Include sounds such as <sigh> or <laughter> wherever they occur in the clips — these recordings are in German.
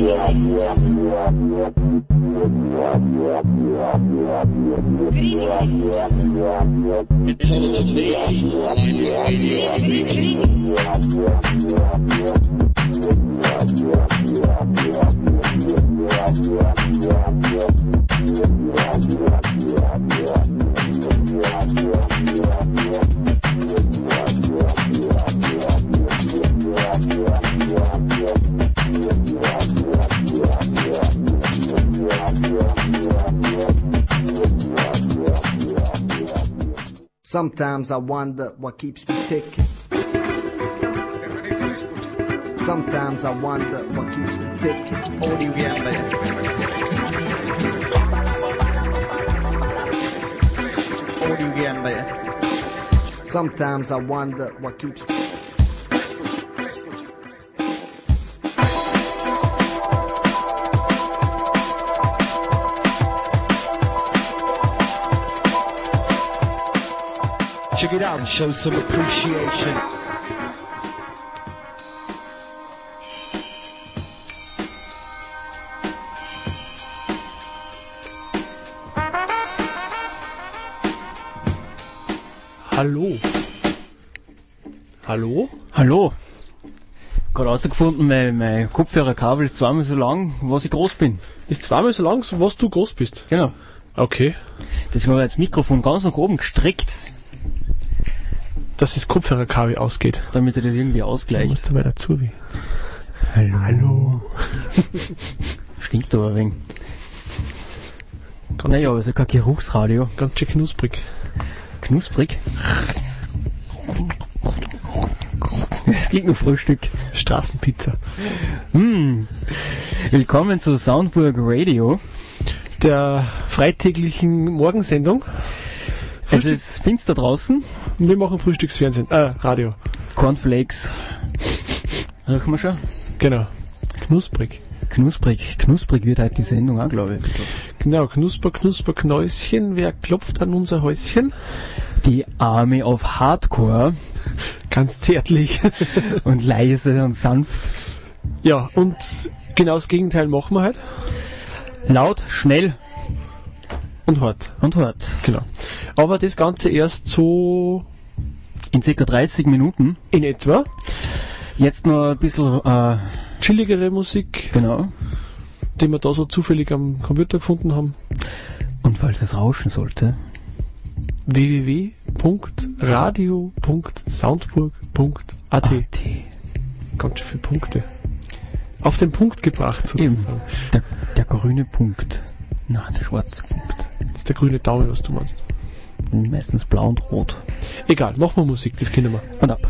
Good evening, ladies and gentlemen. Sometimes I wonder what keeps me ticking. Sometimes I wonder what keeps me ticking. Audiohjärnlaget. Audiohjärnlaget. Sometimes I wonder what keeps me And show some appreciation. Hallo. Hallo? Hallo. Gerade herausgefunden, mein, mein Kopfhörerkabel ist zweimal so lang, was ich groß bin. Ist zweimal so lang, was du groß bist. Genau. Okay. Deswegen habe ich das Mikrofon ganz nach oben gestreckt, Dass das Kopfhörerkabel ausgeht. damit er das irgendwie ausgleicht. musst du mal dazu wie. Hallo. Hallo. <laughs> Stinkt aber ein wenig. Naja, aber es ist ja kein Geruchsradio. Ganz schön knusprig. Knusprig. Das klingt nur Frühstück. Straßenpizza. Hm. Willkommen zu Soundburg Radio. Der freitäglichen Morgensendung. Es Frühstück- ist finster draußen. Wir machen Frühstücksfernsehen. Äh, Radio. Cornflakes. Riechen wir schon? Genau. Knusprig. Knusprig. Knusprig wird halt die Sendung auch, glaube ich. Genau, Knusper, Knusper, Knäuschen. Wer klopft an unser Häuschen? Die Army of Hardcore. Ganz zärtlich. <laughs> und leise und sanft. ja, und genau das Gegenteil machen wir halt. Laut, schnell Und hart. und hart. Genau. Aber das Ganze erst so In circa 30 Minuten. in etwa. Jetzt noch ein bisschen, äh, Chilligere Musik, genau. die wir da so zufällig am Computer gefunden haben. Und falls es rauschen sollte, www.radio.soundburg.at AT. Ganz schön viele Punkte. Auf den Punkt gebracht Eben. sozusagen. Der, der grüne Punkt. Nein, der schwarze Punkt. Das ist der grüne Daumen, was du meinst. Meistens blau und rot. Egal, machen wir Musik, das kennen wir. Und ab.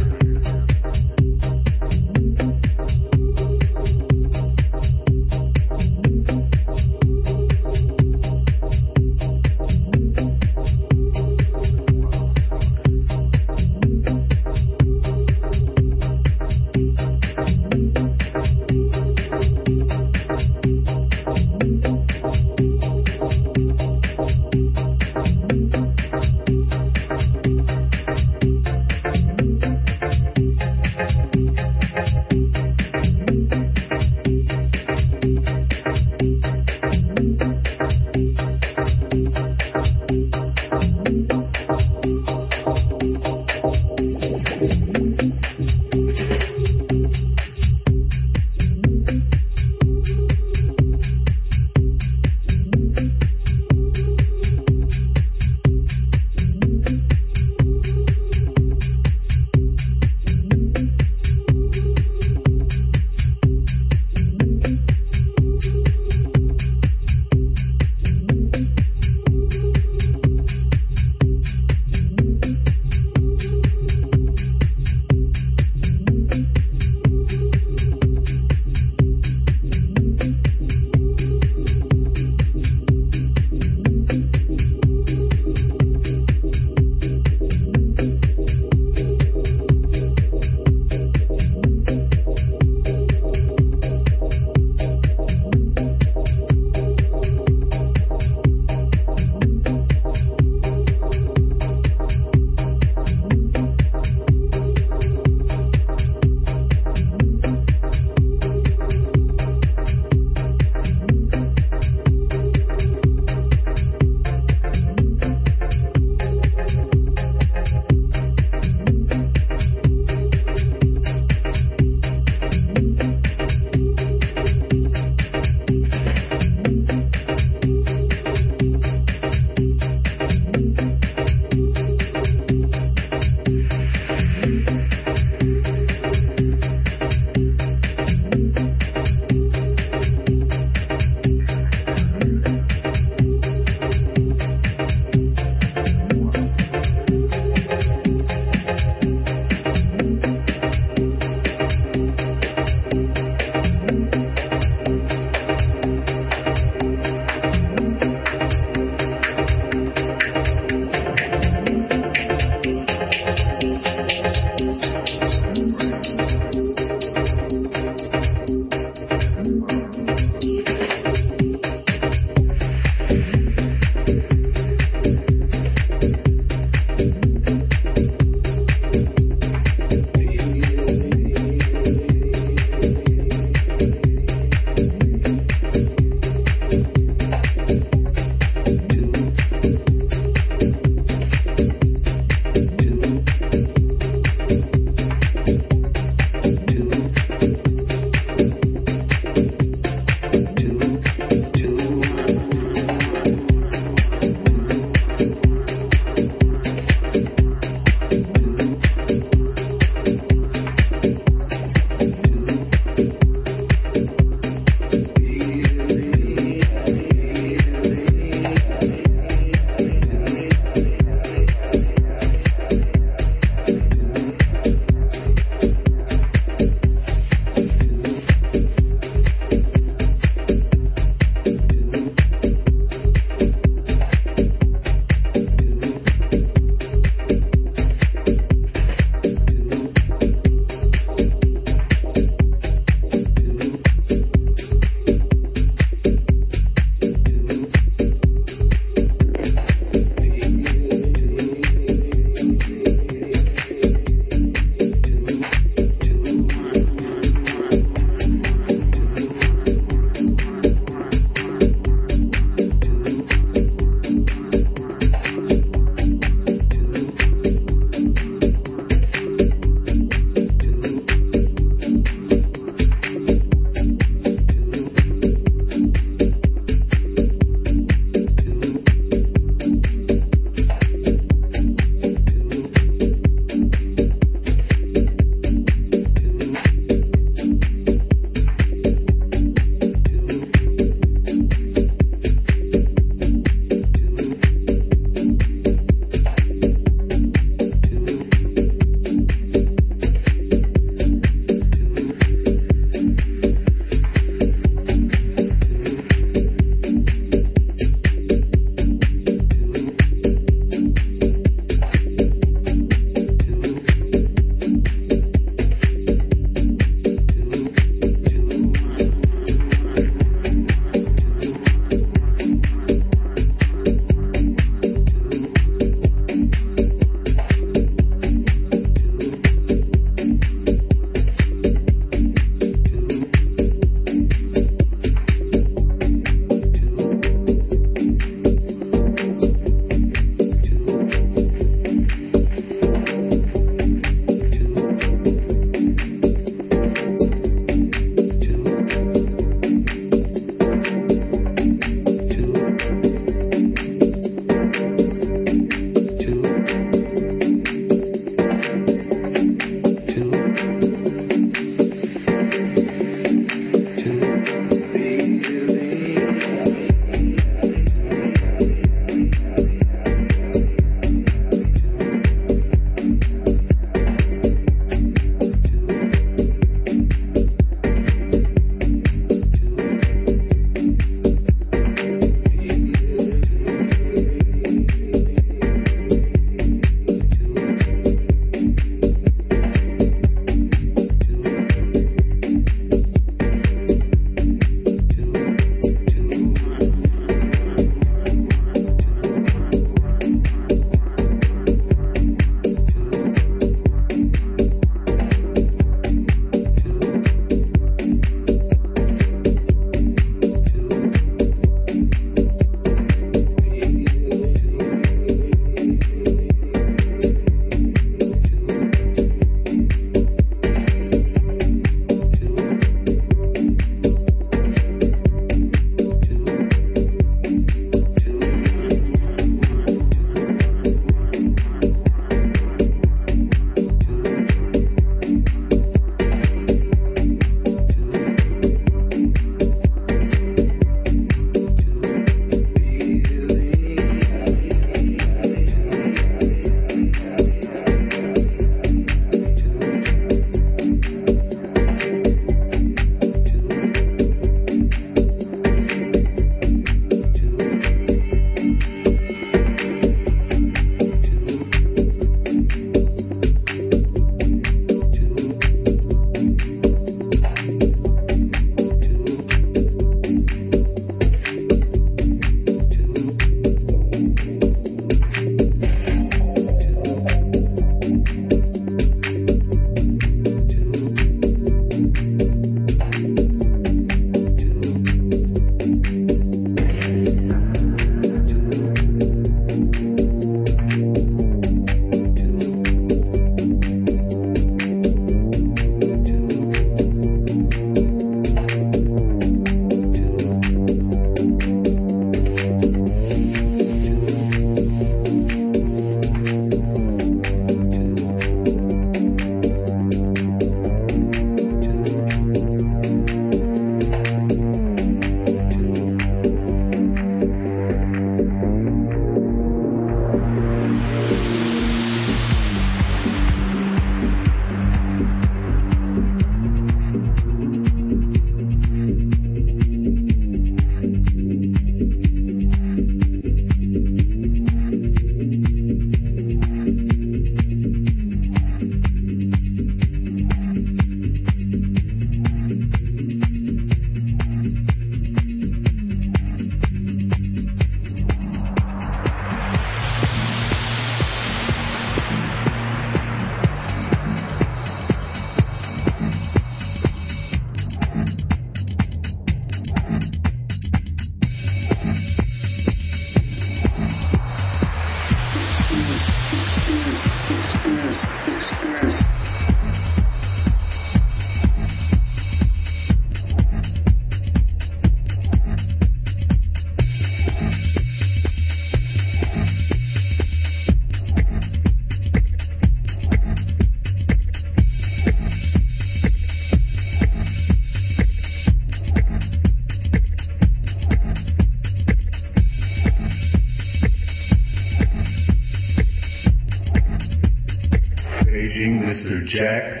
Mr. Jack.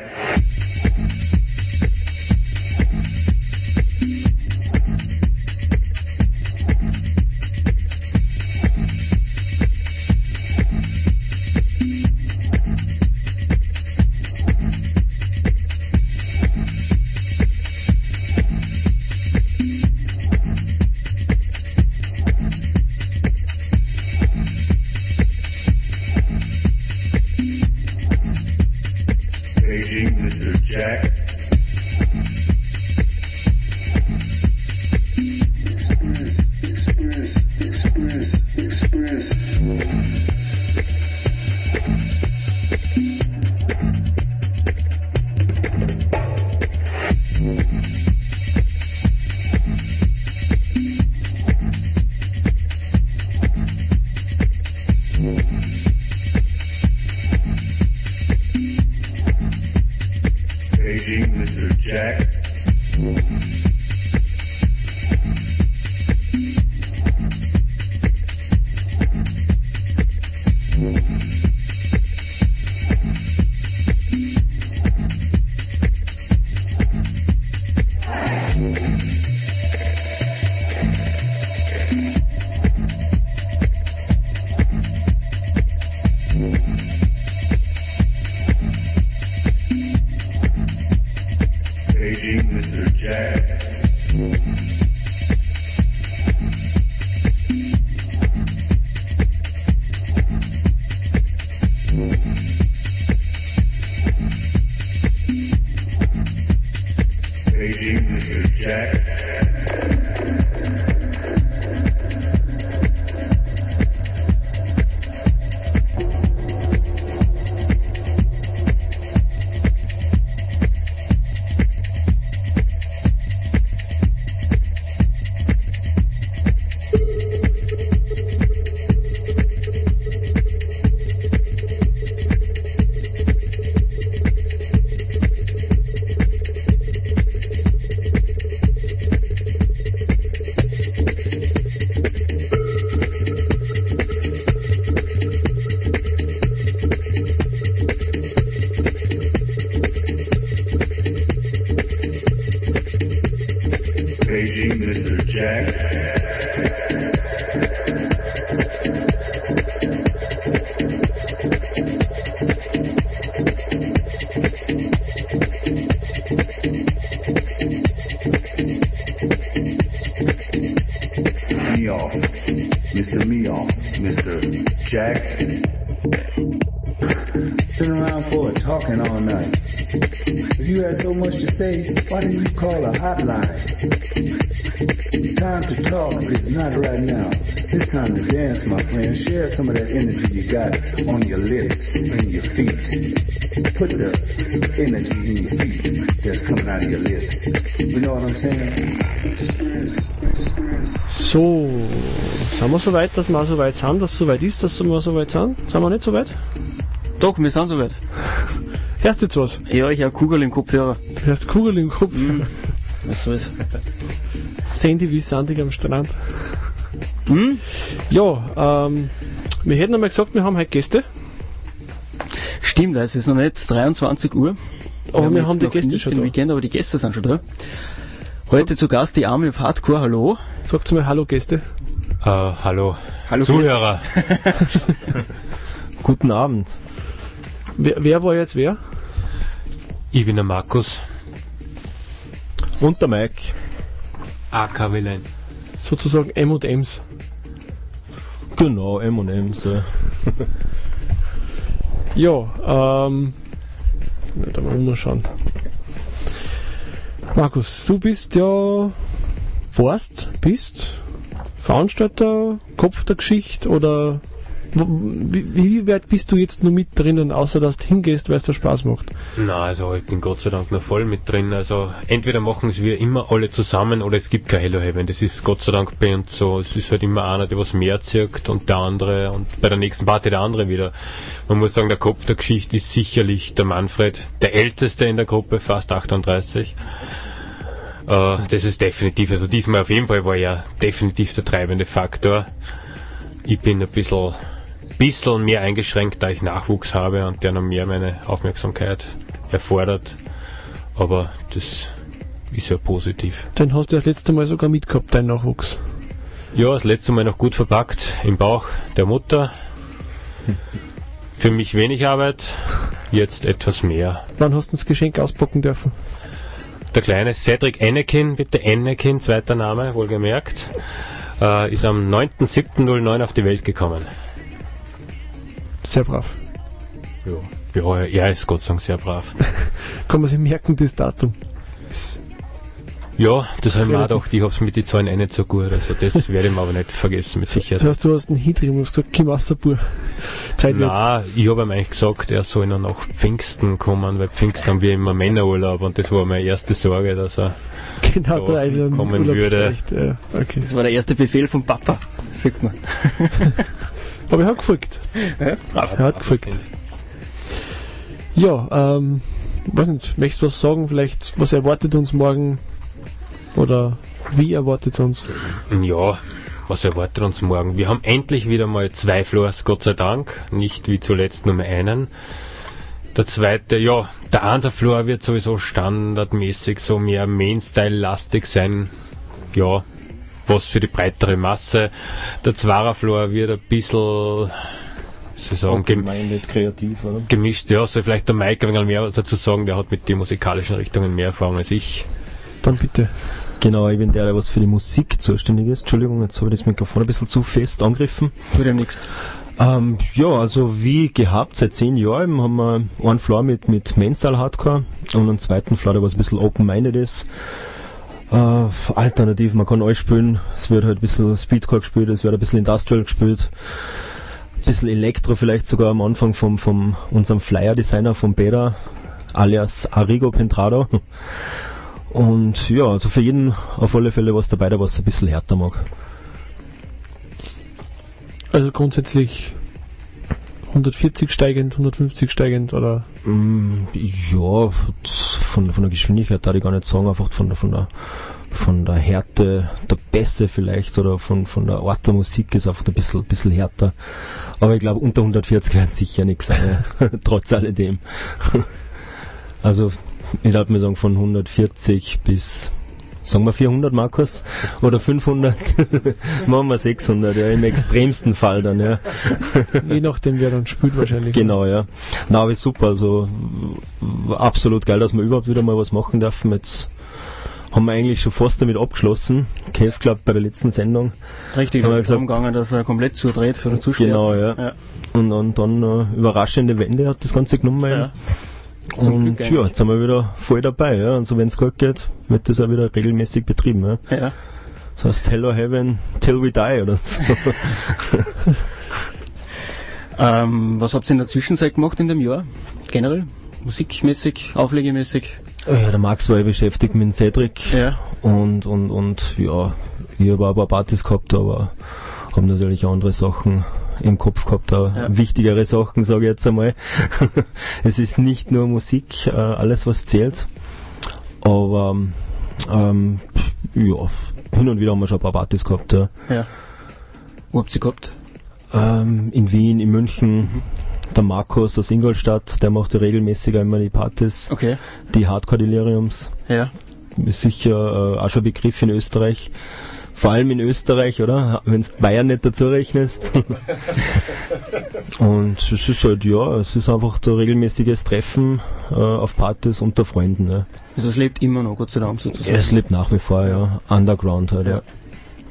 Got on your lips and your feet. Put the energy in your feet that's coming out of your lips. You know what I'm saying? So, sind wir so weit, dass wir so weit sind, dass es so weit ist, dass wir so weit sind? Sind wir nicht so weit? Doch, wir sind soweit. <laughs> Hörst du jetzt was? Ja, ich habe Kugel im Kopfhörer. Du hast Kugel im Kopf. Was soll's? Sandy wie sandig am Strand. Hm? Ja, ähm, wir hätten einmal gesagt, wir haben heute Gäste, Stimmt, es ist noch nicht 23 Uhr. aber wir jetzt haben die noch Gäste nicht schon den da. Weekend, aber die Gäste sind schon da. Heute zu Gast die Arme auf Hardcore, hallo. Sagt mal Hallo Gäste. Äh, hallo. Hallo Zuhörer. <laughs> Guten Abend. Wer, wer war jetzt wer? Ich bin der Markus. Und der Mike. AK Willen. Sozusagen M&M's. Genau, M&M's. Ja. Ja, ähm, da mal umschauen. Markus, du bist ja, warst, bist Veranstalter, Kopf der Geschichte oder wie, weit bist du jetzt nur mit drinnen, außer dass du hingehst, weil es dir Spaß macht? Na, also ich bin Gott sei Dank noch voll mit drin. Also entweder machen es wir immer alle zusammen oder es gibt kein Hello Heaven. Das ist Gott sei Dank bei uns so. Es ist halt immer einer, der was mehr zirkt und der andere und bei der nächsten Party der andere wieder. Man muss sagen, der Kopf der Geschichte ist sicherlich der Manfred, der älteste in der Gruppe, fast 38. Äh, das ist definitiv, also diesmal auf jeden Fall war er definitiv der treibende Faktor. Ich bin ein bisschen bisschen mehr eingeschränkt, da ich Nachwuchs habe und der noch mehr meine Aufmerksamkeit erfordert. Aber das ist ja positiv. Den hast du das letzte Mal sogar mitgehabt, dein Nachwuchs. Ja, das letzte Mal noch gut verpackt im Bauch der Mutter. Für mich wenig Arbeit, jetzt etwas mehr. Wann hast du das Geschenk auspacken dürfen? Der kleine Cedric Anakin, bitte Anakin, zweiter Name, wohlgemerkt, äh, ist am 9.7.09 auf die Welt gekommen. Sehr brav. Ja. ja, er ist Gott sei Dank sehr brav. <laughs> Kann man sich merken, das Datum. Ja, das habe ich mir auch gedacht, ich hab's mit den Zahlen eh nicht so gut, also das werde ich mir aber nicht vergessen, mit Das Sicherheit. heißt, du hast einen hintrieben und hast gesagt, komm raus, Bur. Zeit wird's. Na, ich habe ihm eigentlich gesagt, er soll noch nach Pfingsten kommen, weil Pfingsten haben wir immer Männerurlaub und das war meine erste Sorge, dass er Genau, da kommen Urlaub würde. Ja, okay. Das war der erste Befehl vom Papa, sagt man. <laughs> Aber er hat gefolgt. Ja, Er hat gefolgt. Ja, ähm, weiß nicht, möchtest du was sagen? Vielleicht, was erwartet uns morgen? Oder wie erwartet es uns? Ja, was erwartet uns morgen? Wir haben endlich wieder mal zwei Floors, Gott sei Dank. Nicht wie zuletzt nur einen. Der zweite, ja, der Einser Floor wird sowieso standardmäßig so mehr Mainstyle-lastig sein. Ja, was für die breitere Masse. Der Zweier Floor wird ein bisschen, wie soll ich sagen, gem nicht kreativ, oder? gemischt. Ja, soll vielleicht der Mike ein wenig mehr dazu sagen, der hat mit den musikalischen Richtungen mehr Erfahrung als ich. Dann bitte. Genau, ich bin der, der was für die Musik zuständig ist. Entschuldigung, jetzt habe ich das Mikrofon ein bisschen zu fest angegriffen. Tut ihm nichts. Ähm, ja, also wie gehabt, seit zehn Jahren haben wir einen Floor mit, mit Mainstyle Hardcore und einen zweiten Floor, der was ein bisschen open-minded ist. Äh, alternativ, man kann alles spielen. Es wird halt ein bisschen Speedcore gespielt, es wird ein bisschen Industrial gespielt. Ein bisschen Elektro vielleicht sogar am Anfang vom, vom unserem Flyer-Designer vom Beda, alias Arrigo Pentrado. Und ja, also für jeden auf alle Fälle was dabei, der was ein bisschen härter mag. Also grundsätzlich 140 steigend, 150 steigend oder Mm, Ja, von, von der Geschwindigkeit darf ich gar nicht sagen, einfach von von der, von der Härte der Bässe vielleicht oder von, von der Art der Musik ist einfach ein bisschen, bisschen härter. Aber ich glaube, unter 140 werden sicher nichts sein, <laughs> trotz alledem. <laughs> Also, ich würde mir sagen, von 140 bis, sagen wir 400 Markus, oder 500, <laughs> machen wir 600, ja, im extremsten Fall dann, ja. je nachdem wer dann spielt wahrscheinlich. Genau, ja. Na, aber ist super. Also absolut geil, dass wir überhaupt wieder mal was machen dürfen. Jetzt haben wir eigentlich schon fast damit abgeschlossen. Kev Club bei der letzten Sendung. Richtig, Haben da wir ist darum gesagt- gegangen, dass er komplett zudreht für den Zuschauer. Genau, ja. Ja. Und, und dann äh, überraschende Wende hat das Ganze genommen. Ja. Und ja, jetzt sind wir wieder voll dabei. Ja. Also wenn es gut geht, wird das auch wieder regelmäßig betrieben. Ja. Ja. Das heißt Hello Heaven till we die oder so. <laughs> <laughs> Ähm, was habt ihr in der Zwischenzeit gemacht in dem Jahr? Generell? Musikmäßig, auflegemäßig? ja, der Max war ja beschäftigt mit Cedric. Ja. Und, und, und ja, ich habe ein paar Partys gehabt, aber habe natürlich auch andere Sachen im Kopf gehabt, auch Ja. wichtigere Sachen, sage ich jetzt einmal. <laughs> es ist nicht nur Musik, äh, alles was zählt. Aber ähm, ja, hin und wieder haben wir schon ein paar Partys gehabt. Ja. Ja. Wo habt ihr gehabt? Ähm, in Wien, in München. Der Markus aus Ingolstadt, der macht ja regelmäßig immer die Partys, Okay. die Hardcore Deliriums. Ja. ist sicher äh, auch schon ein Begriff in Österreich. Vor allem in Österreich, oder? Wenn du Bayern nicht dazu rechnest. <laughs> Und es ist halt, ja, es ist einfach so regelmäßiges Treffen äh, auf Partys unter Freunden. Ne? Also es lebt immer noch, Gott sei Dank sozusagen. Es lebt nach wie vor, ja. Underground halt, ja. Ja.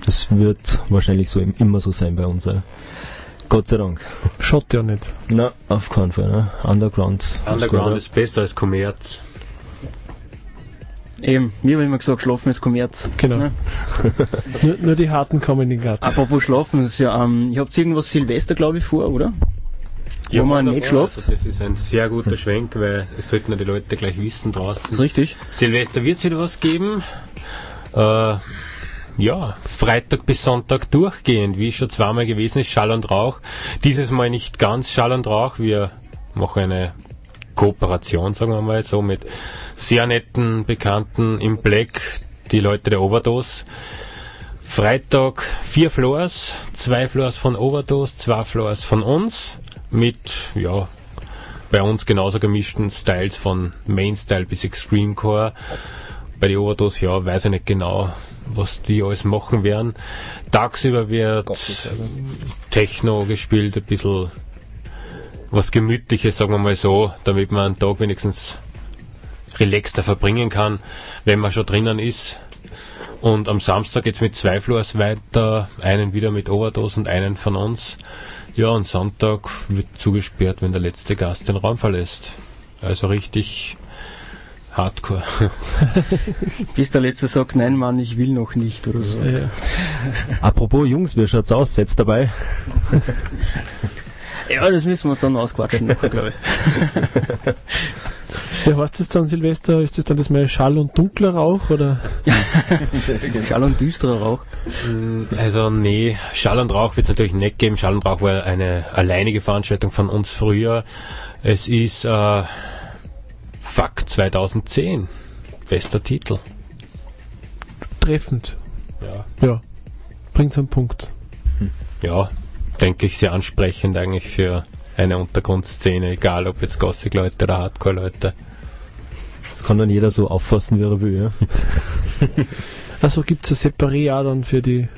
Das wird wahrscheinlich so im- immer so sein bei uns. Ja. Gott sei Dank. Schaut ja nicht. Na, auf keinen Fall, ne? Underground. Underground ist ist besser als Kommerz. Eben, mir habe immer gesagt, Schlafen ist Kommerz. Genau. Ne? <laughs> Nur, nur die Harten kommen in den Garten. Apropos Schlafen, ist ja, ähm, ihr habt irgendwas Silvester, glaube ich, vor, oder? Wo man nicht schläft. Also das ist ein sehr guter Schwenk, weil es sollten ja die Leute gleich wissen draußen. ist richtig. Silvester wird es wieder was geben. Äh, ja, Freitag bis Sonntag durchgehend, wie schon zweimal gewesen ist, Schall und Rauch. Dieses Mal nicht ganz Schall und Rauch. Wir machen eine Kooperation, sagen wir mal so, mit sehr netten Bekannten im Black, die Leute der Overdose. Freitag vier Floors, zwei Floors von Overdose, zwei Floors von uns, mit, ja, bei uns genauso gemischten Styles von Mainstyle bis Extremecore. Bei die Overdose, ja, weiß ich nicht genau, was die alles machen werden. Tagsüber wird Techno gespielt, ein bisschen was Gemütliches, sagen wir mal so, damit man einen Tag wenigstens relaxter verbringen kann, wenn man schon drinnen ist. Und am Samstag geht's mit zwei Floors weiter, einen wieder mit Overdose und einen von uns. Ja, und Sonntag wird zugesperrt, wenn der letzte Gast den Raum verlässt. Also richtig hardcore. <laughs> Bis der Letzte sagt, nein Mann, ich will noch nicht oder so. Ja. Apropos Jungs, wie schaut's aus? Seid dabei? <laughs> Ja, das müssen wir uns dann ausquatschen, <laughs> glaube ich. <laughs> Ja, heißt das dann Silvester? Ist das dann das mal Schall und dunkler Rauch? Oder? <laughs> Schall und düsterer Rauch. Also nee, Schall und Rauch wird es natürlich nicht geben. Schall und Rauch war eine alleinige Veranstaltung von uns früher. Es ist äh, Fuck 2010. Bester Titel. Treffend. Ja. Ja. Bringt's einen Punkt. Ja, denke ich sehr ansprechend eigentlich für eine Untergrundszene, egal ob jetzt Gothic-Leute oder Hardcore-Leute. Das kann dann jeder so auffassen, wie er will, ja. <laughs> Also gibt's ein Separé auch dann für die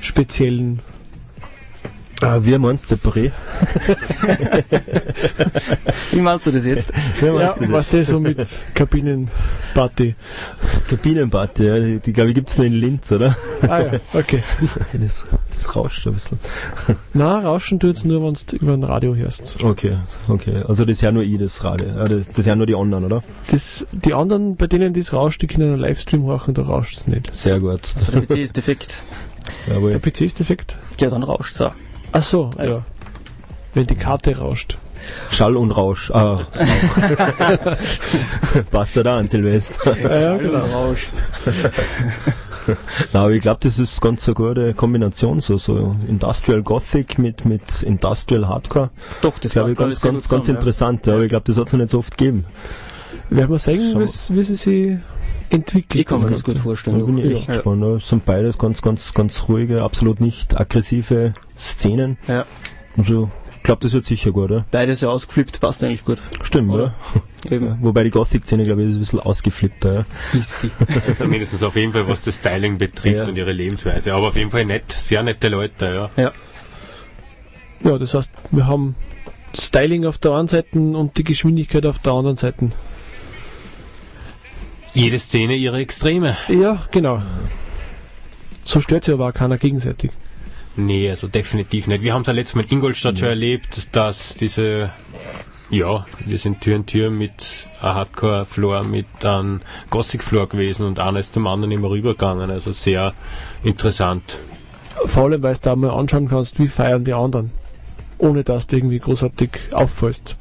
speziellen. Ah, wir meinst separé? <laughs> Wie meinst du das jetzt? Wir Ja, meinst was das so mit Kabinenparty. Kabinenparty, ja, die, die glaube ich gibt's nur in Linz, oder? Ah ja, okay. <laughs> Das, das rauscht ein bisschen. Na, rauschen tut's nur, wenn du über ein Radio hörst. Okay, okay. Also das ist ja nur ich, das Radio. Das, das ist ja nur die anderen, oder? Das, die anderen, bei denen das rauscht, die können einen Livestream machen, da rauscht's nicht. Sehr gut. Der PC ist defekt. Der Jawohl. PC ist defekt. Ja, dann rauscht's auch. Ach so, ja. Wenn die Karte rauscht. Schall und Rausch. Ah. <laughs> Passt ja da an Silvester. Ja, ja, genau. Rausch. <laughs> Na, aber ich glaube, das ist ganz eine gute Kombination, so, so Industrial Gothic mit, mit Industrial Hardcore. Doch, das glaube ich, ganz, sehr ganz, ganz interessant. Ja. Aber ich glaube, das hat es noch nicht so oft gegeben. Werden wir sehen, wie sie sich entwickelt. Ich kann das mir das gut vorstellen. Da bin ich echt gespannt. Ja. Es sind beides ganz, ganz, ganz ruhige, absolut nicht aggressive Szenen. Ja. Also, ich glaube, das wird sicher gut, oder? Beides ja ausgeflippt, passt eigentlich gut. Stimmt, Oder? oder? Eben. <laughs> Wobei die Gothic-Szene, glaube ich, ist ein bisschen ausgeflippter. Ja. Ist sie. <laughs> Zumindest auf jeden Fall, was das Styling betrifft Ja. und ihre Lebensweise. Aber auf jeden Fall nett, sehr nette Leute, ja. Ja. Ja, das heißt, wir haben Styling auf der einen Seite und die Geschwindigkeit auf der anderen Seite. Jede Szene ihre Extreme. Ja, genau. So stört sich aber auch keiner gegenseitig. Nee, also definitiv nicht. Wir haben es ja letztes Mal in Ingolstadt schon erlebt, dass diese, ja, wir sind Tür in Tür mit einem Hardcore-Floor, mit einem Gothic-Floor gewesen und einer ist zum anderen immer rübergegangen. Also sehr interessant. Vor allem, weil du da mal anschauen kannst, wie feiern die anderen. Ohne dass du irgendwie großartig auffällst.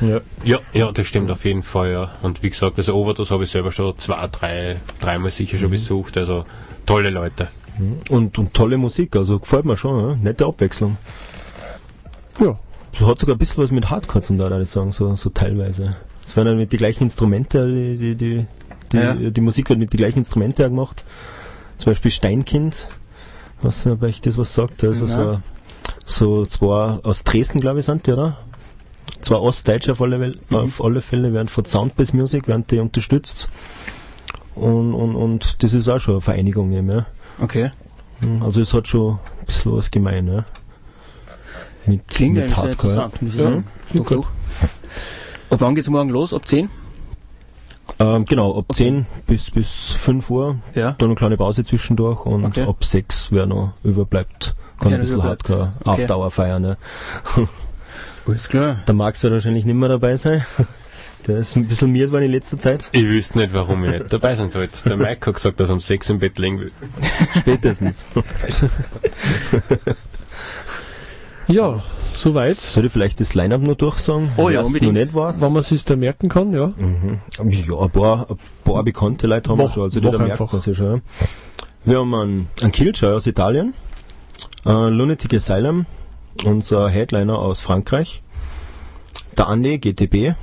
Ja. Ja, ja, das stimmt auf jeden Fall, ja. Und wie gesagt, also Overdose habe ich selber schon zwei, drei, dreimal sicher schon besucht. Also tolle Leute. Und, und tolle Musik, also gefällt mir schon, ja? nette Abwechslung. Ja. So hat sogar ein bisschen was mit Hardcore zum da, sagen, so, so teilweise. Es werden dann mit die gleichen Instrumente, die, die, die, die, Ja. die Musik wird mit die gleichen Instrumente gemacht. Zum Beispiel Steinkind, was nicht, ob euch das was sagt, also so, so zwei aus Dresden, glaube ich, sind die, oder? Zwei Ostdeutsche auf alle, Wel- auf alle Fälle werden von Soundbass Music werden die unterstützt. Und, und, und das ist auch schon eine Vereinigung eben, ja. Okay. Also es hat schon ein bisschen was gemein, ja. Mit, Klingt mit sehr interessant, muss ich Ja, sagen. Doch, doch. Ab wann geht's morgen los? Ab 10? Ähm, genau, ab 10 bis, bis 5 Uhr, Ja. dann eine kleine Pause zwischendurch und Okay. ab 6, wer noch überbleibt, kann ein bisschen. Hardcore Okay. auf Dauer feiern. Ne? Alles klar. <laughs> Der Max wird wahrscheinlich nicht mehr dabei sein. <laughs> Der ist ein bisschen miert worden in letzter Zeit. Ich wüsste nicht, warum ich nicht dabei sein sollte. Der Mike hat gesagt, dass er um sechs im Bett liegen will. Spätestens. Ja, soweit. Soll ich vielleicht das Line-Up noch durchsagen? Oh ja, unbedingt. noch nicht war. Wenn man sich da merken kann, ja. Mhm. Ja, ein paar, ein paar bekannte Leute haben wir schon, also die da merkt man sich schon. ja. Wir haben einen, einen Killjoy aus Italien, äh, Lunatic Asylum, unser Headliner aus Frankreich, der Andi GTB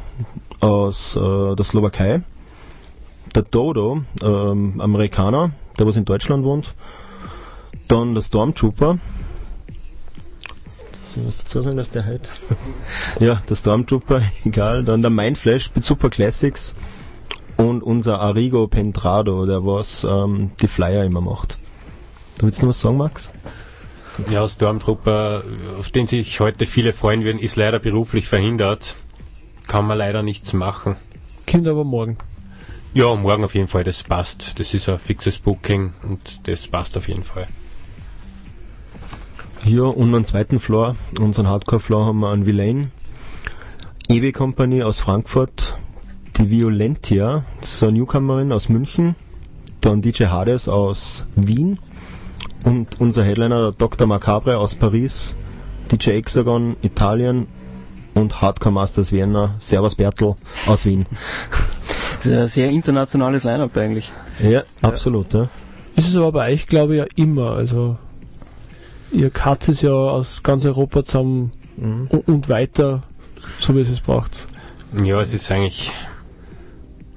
aus äh, der Slowakei, der Dodo, ähm, Amerikaner, der was in Deutschland wohnt, Dann der Stormtrooper. Soll ich was dazu sagen, dass der halt. <laughs> ja, der Stormtrooper, <laughs> egal. Dann der Mindflash mit Super Classics. Und unser Arrigo Pentrado, der was ähm, die Flyer immer macht. Du willst noch was sagen, Max? Ja, Stormtrooper, auf den sich heute viele freuen würden, ist leider beruflich verhindert. Kann man leider nichts machen. Kommt aber morgen. Ja, morgen auf jeden Fall, das passt. Das ist ein fixes Booking und das passt auf jeden Fall. Hier unten am zweiten Floor, unseren Hardcore-Floor, haben wir einen Villain. EW Company aus Frankfurt, die Violentia, das ist eine Newcomerin aus München, dann DJ Hades aus Wien und unser Headliner Dr. Macabre aus Paris, DJ Hexagon Italien und Hardcore Masters Vienna, Servus Bertel aus Wien. Das ist ein sehr internationales Line-Up eigentlich. Ja, absolut, ja. Ist es aber bei euch, glaube ich, ja immer. Also, ihr Katz ist ja aus ganz Europa zusammen und, und weiter, so wie es es braucht. Ja, es ist eigentlich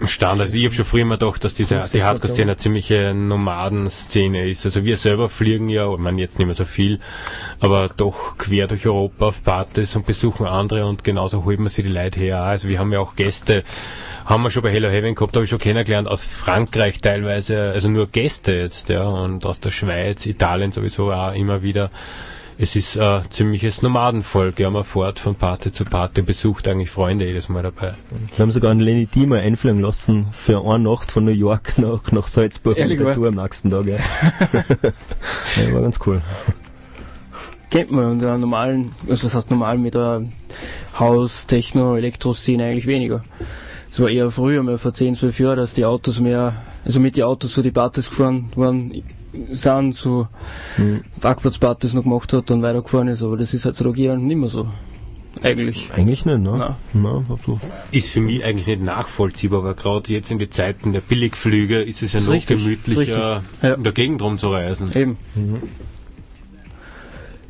Standard. Also ich habe schon früher immer gedacht, dass diese, die Hardcore-Szene eine ziemliche Nomadenszene ist. Also wir selber fliegen ja, ich meine jetzt nicht mehr so viel, aber doch quer durch Europa auf Partys und besuchen andere und genauso holen wir sie die Leute her. Also wir haben ja auch Gäste, haben wir schon bei Hello Heaven gehabt, habe ich schon kennengelernt, aus Frankreich teilweise, also nur Gäste jetzt, ja, und aus der Schweiz, Italien sowieso auch immer wieder. Es ist ein ziemliches Nomadenvolk, ja, man fährt von Party zu Party, besucht eigentlich Freunde jedes Mal dabei. Wir haben sogar einen Lenny Diemer einfliegen lassen für eine Nacht von New York <laughs> nach, nach Salzburg Ehrlich, und der? Tour am nächsten Tag. Ja. <laughs> ja, war ganz cool. Kennt man unter einer normalen, also was heißt normal mit der Haus-, Techno-, Elektro-Szene eigentlich weniger. Es war eher früher, mal vor 10, 12 Jahren, dass die Autos mehr, also mit den Autos so die Partys gefahren waren, sind, so Mhm. Parkplatzpartys noch gemacht hat und weitergefahren ist, aber das ist heutzutage eher nicht mehr so. Eigentlich. Eigentlich nicht, ne? Nein. Nein, so. ist für mich eigentlich nicht nachvollziehbar, aber gerade jetzt in die Zeiten der Billigflüge ist es ja Ist noch richtig, gemütlicher. Ja. in der Gegend rumzureisen. Eben.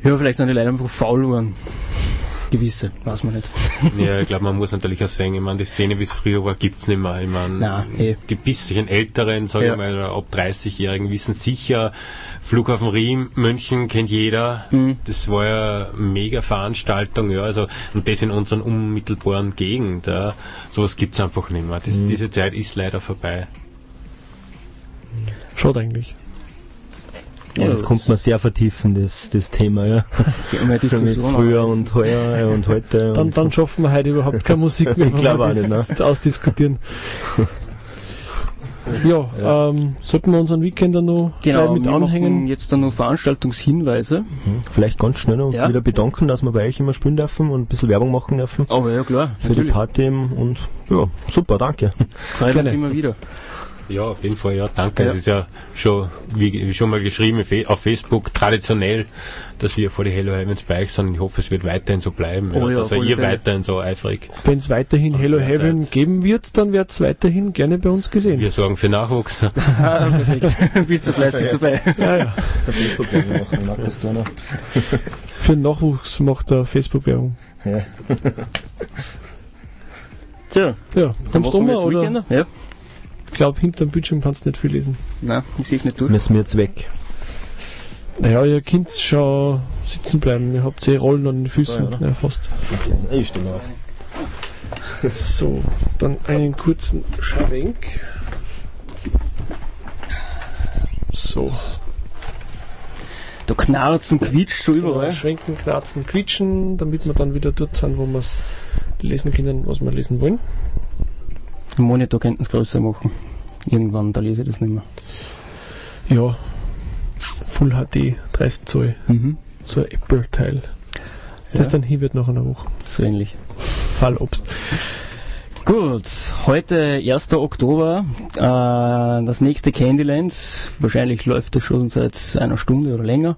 Ja, vielleicht sind die Leute einfach faul geworden. Gewisse, weiß man nicht. <laughs> Ja, ich glaube, man muss natürlich auch sagen, ich meine, die Szene, wie es früher war, gibt's nicht mehr. Ich meine, Nein, eh. die bisschen älteren, sage Ja. ich mal, ab 30-Jährigen wissen sicher, Flughafen Riem, München kennt jeder. Mhm. Das war ja eine mega Veranstaltung, ja, also, und das in unserer unmittelbaren Gegend, ja. Sowas gibt's einfach nicht mehr. Das, Mhm. Diese Zeit ist leider vorbei. Schaut eigentlich. Ja, das kommt man sehr vertiefen, das, das Thema, ja. <laughs> Ja, <laughs> früher und heuer und heute. <laughs> Dann, und dann schaffen wir heute überhaupt keine Musik mehr, Ich wenn glaube wir auch nicht, ne? das ausdiskutieren. Ja, Ähm, sollten wir unseren Weekender noch Genau, gleich mit wir anhängen? machen jetzt dann noch Veranstaltungshinweise. Vielleicht ganz schnell noch Ja. wieder bedanken, dass wir bei euch immer spielen dürfen und ein bisschen Werbung machen dürfen. Aber ja klar, Für natürlich. die Party und ja, super, danke. Freut uns immer wieder. Ja, auf jeden Fall, ja, danke. Ja. Es ist ja schon, wie, schon mal geschrieben auf Facebook, traditionell, dass wir vor die Hello Heavens bei euch sind. Ich hoffe, es wird weiterhin so bleiben, Oh ja, ja, dass auch ihr Fälle. weiterhin so eifrig. Wenn es weiterhin Hello Heaven geben wird, dann wird es weiterhin gerne bei uns gesehen. Wir sorgen für Nachwuchs. <laughs> Ah, perfekt. <laughs> Bist du fleißig dabei. Ja, ja. Der Facebook-Werbung machen, Markus Turner. <laughs> Für den Nachwuchs macht er Facebook-Werbung. Ja. Tja, Ja, dann kommst du um oder? Weekender. Ja. Ich glaube, hinter dem Bildschirm kannst du nicht viel lesen. Nein, ich sehe nicht durch. Müssen wir jetzt weg. Naja, ihr könnt schon sitzen bleiben. Ihr habt eh Rollen an den Füßen. Ja, Ja, fast. Ich stehe auf. So, dann einen kurzen Schwenk. So, Da knarzt und quietscht schon überall. schwenken, knarzen, quietschen, damit wir dann wieder dort sind, wo wir es lesen können, was wir lesen wollen. Den Monitor könnten sie größer machen. Irgendwann, da lese ich das nicht mehr. Ja, Full HD, 30 Zoll, Mhm. so ein Apple-Teil. Das Ja. dann hier wird nach einer Woche. So ähnlich. Fallobst. Gut, heute 1. Oktober, äh, das nächste Candyland, wahrscheinlich läuft das schon seit einer Stunde oder länger,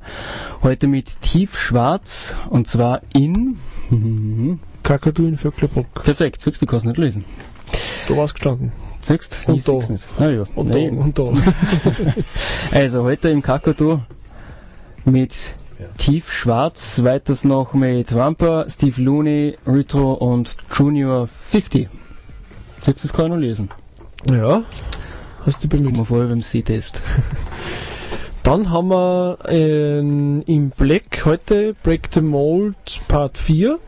heute mit Tiefschwarz und zwar in, mhm, Kakadu in Vöcklerbruck. perfekt, siehst du, du kannst nicht lesen. Da war's gestanden. Siehst Und Ich da. nicht. Ah, ja. Und Nein. da, und da. <laughs> Also heute im Kakadu mit Tiefschwarz, weiters noch mit Wampa, Steve Looney, Retro und Junior 50. Siehst du, das kann ich noch lesen. ja, hast du bemüht. mal vor beim C-Test. <laughs> Dann haben wir ähm, im Black heute Break the Mold Part 4.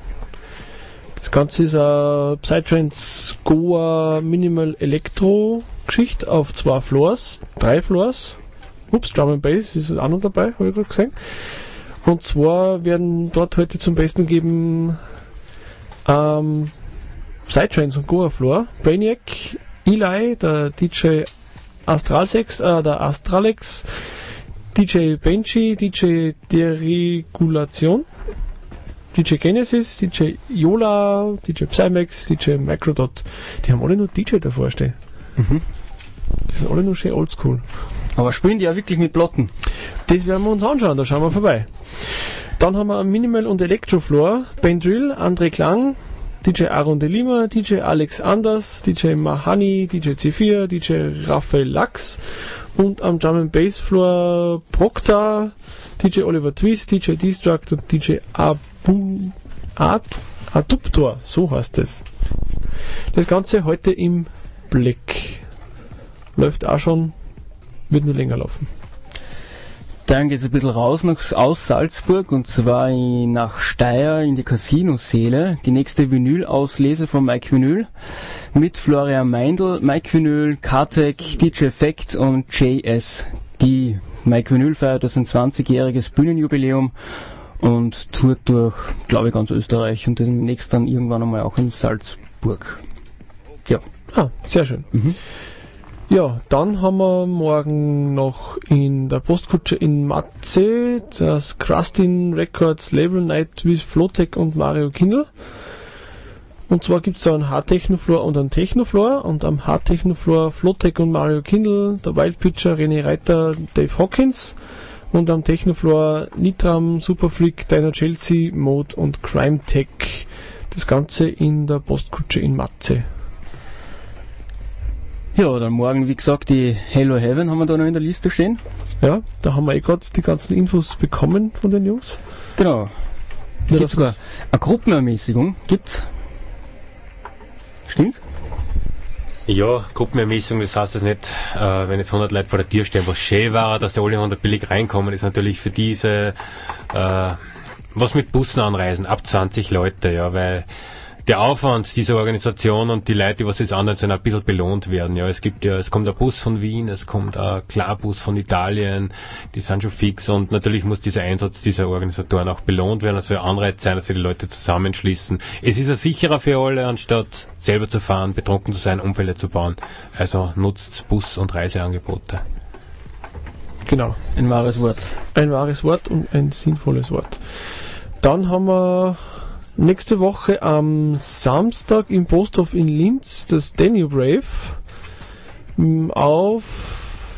Das Ganze ist eine Psytrance Goa Minimal Electro Geschichte auf zwei Floors, drei Floors. Ups, Drum and Bass ist auch noch dabei, habe ich gerade gesehen. Und zwar werden dort heute zum Besten geben ähm, Psytrance und Goa Floor, Brainiac, Eli, der DJ Astralsex, äh, der Astralex, DJ Benji, DJ Deregulation, DJ Genesis, DJ Yola, DJ Psymax, DJ Microdot. Die haben alle nur DJ davor stehen. Mhm. Die sind alle nur schön oldschool. Aber spielen die ja wirklich mit Plotten? Das werden wir uns anschauen, da schauen wir vorbei. Dann haben wir Minimal und Electrofloor, Ben Drill, André Klang, DJ Aaron de Lima, DJ Alex Anders, DJ Mahani, DJ C4, DJ Raphael Lachs und am Drum and Bass Floor Procta, DJ Oliver Twist, DJ Destruct und DJ Ad, Aduptor, so heißt es. Das Ganze heute im Black. Läuft auch schon, wird nur länger laufen. Dann geht es ein bisschen raus nach, aus Salzburg und zwar in, nach Steyr in die Casinoseele. Die nächste Vinyl-Auslese von Mike Vinyl mit Florian Meindl, Mike Vinyl, Kartek, DJ Effect und JSD. Mike Vinyl feiert das ein 20-jähriges Bühnenjubiläum und tourt durch, glaube ich, ganz Österreich und demnächst dann irgendwann einmal auch in Salzburg. Ja. Ah, sehr schön. Ja, dann haben wir morgen noch in der Postkutsche in Matze das Crustin Records Label Night with Flotec und Mario Kindl. Und zwar gibt es da einen Hard-Techno-Floor und einen Techno-Floor und am Hard-Techno-Floor Flotec und Mario Kindl, der Wild Pitcher René Reiter, Dave Hawkins und am Techno-Floor Nitram, Superfreak, Dino Chelsea, Mode und Crime Tech. Das Ganze in der Postkutsche in Matze. Ja, dann morgen, wie gesagt, die Hello Heaven haben wir da noch in der Liste stehen. Ja, da haben wir eh gerade die ganzen Infos bekommen von den Jungs. Genau. Ja, Es gibt sogar eine Gruppenermäßigung. Gibt's? Stimmt's? Ja, Gruppenermessung, das heißt es nicht, äh, wenn jetzt 100 Leute vor der Tür stehen, was schön war, dass sie alle 100 billig reinkommen, ist natürlich für diese, äh, was mit Bussen anreisen, ab 20 Leute, ja, weil der Aufwand dieser Organisation und die Leute, die was jetzt anderen sind, ein bisschen belohnt werden. Ja, es gibt ja, es kommt ein Bus von Wien, es kommt ein Klarbus von Italien, die sind schon fix und natürlich muss dieser Einsatz dieser Organisatoren auch belohnt werden. Es soll ein Anreiz sein, dass sie die Leute zusammenschließen. Es ist ja sicherer für alle, anstatt selber zu fahren, betrunken zu sein, Unfälle zu bauen. Also nutzt Bus- und Reiseangebote. Genau. Ein wahres Wort. Ein wahres Wort und ein sinnvolles Wort. Dann haben wir nächste Woche am Samstag im Posthof in Linz das Danube Rave m, auf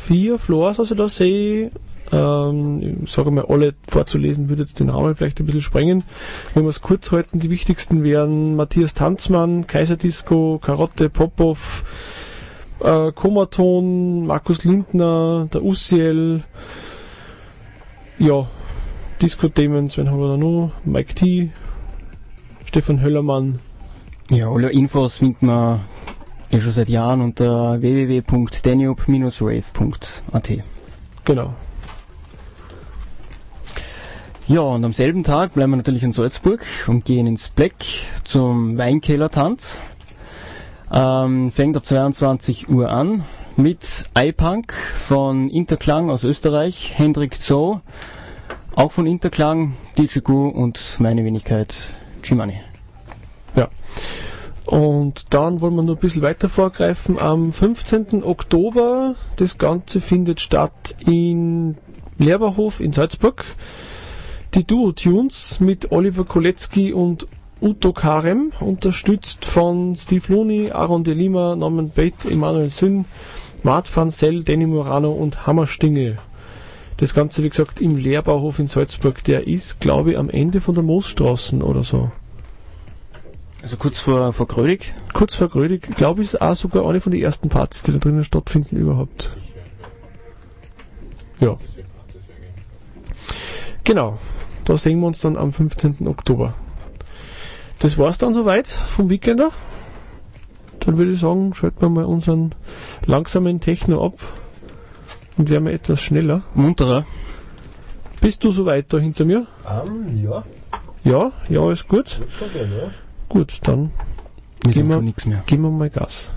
vier Floors, also da sehe ähm, ich sage mal, alle vorzulesen, würde jetzt den Rahmen vielleicht ein bisschen sprengen. Wenn wir es kurz halten, die wichtigsten wären Matthias Tanzmann, Kaiserdisco, Karotte, Popov, äh, Komaton, Markus Lindner, der Usiel, ja, Disco Demons, wen haben wir da noch? Mike T, Stefan Höllermann. Ja, alle Infos findet man eh schon seit Jahren unter www.danube-rave.at. Genau. Ja, und am selben Tag bleiben wir natürlich in Salzburg und gehen ins Black zum Weinkellertanz. Ähm, fängt ab 22 Uhr an mit iPunk von Interklang aus Österreich, Hendrik Zoe, auch von Interklang, DJ Gu und meine Wenigkeit Chimani. Ja. Und dann wollen wir noch ein bisschen weiter vorgreifen. Am 15. Oktober, das Ganze findet statt in Lehrberhof in Salzburg. Die Duo Tunes mit Oliver Kolecki und Uto Karem, unterstützt von Steve Looney, Aaron De Lima, Norman Bate, Emanuel Sinn, Mart van Sell, Danny Morano und Hammerstingel. Das Ganze, wie gesagt, im Lehrbauhof in Salzburg. Der ist, glaube ich, am Ende von der Moosstraßen oder so. Also kurz vor, vor Grödig. Kurz vor Grödig, glaube ich, ist auch sogar eine von den ersten Partys, die da drinnen stattfinden überhaupt. Ja. Genau. Da sehen wir uns dann am 15. Oktober. Das war's dann soweit vom Weekender. Dann würde ich sagen, schalten wir mal unseren langsamen Techno ab und werden wir etwas schneller. Munterer. Bist du so weit da hinter mir? Um, ja. Ja, ja, ist gut. ja. Gut, dann Ich Gehen sag wir- schon nichts mehr. geben wir mal Gas.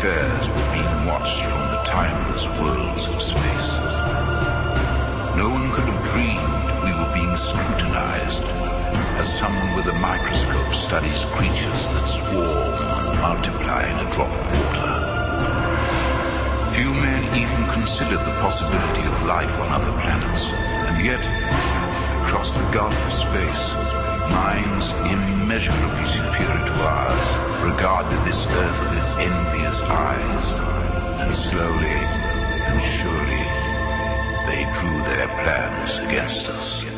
Affairs were being watched from the timeless worlds of space. No one could have dreamed we were being scrutinized as someone with a microscope studies creatures that swarm and multiply in a drop of water. Few men even considered the possibility of life on other planets, and yet, across the gulf of space, minds immeasurably superior to ours regarded this earth envious eyes, and slowly and surely they drew their plans against us.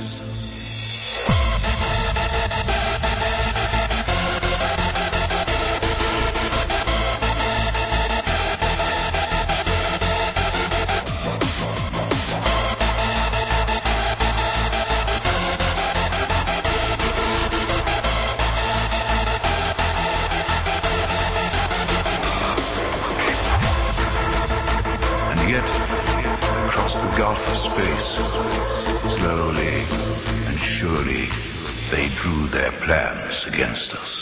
Drew their plans against us.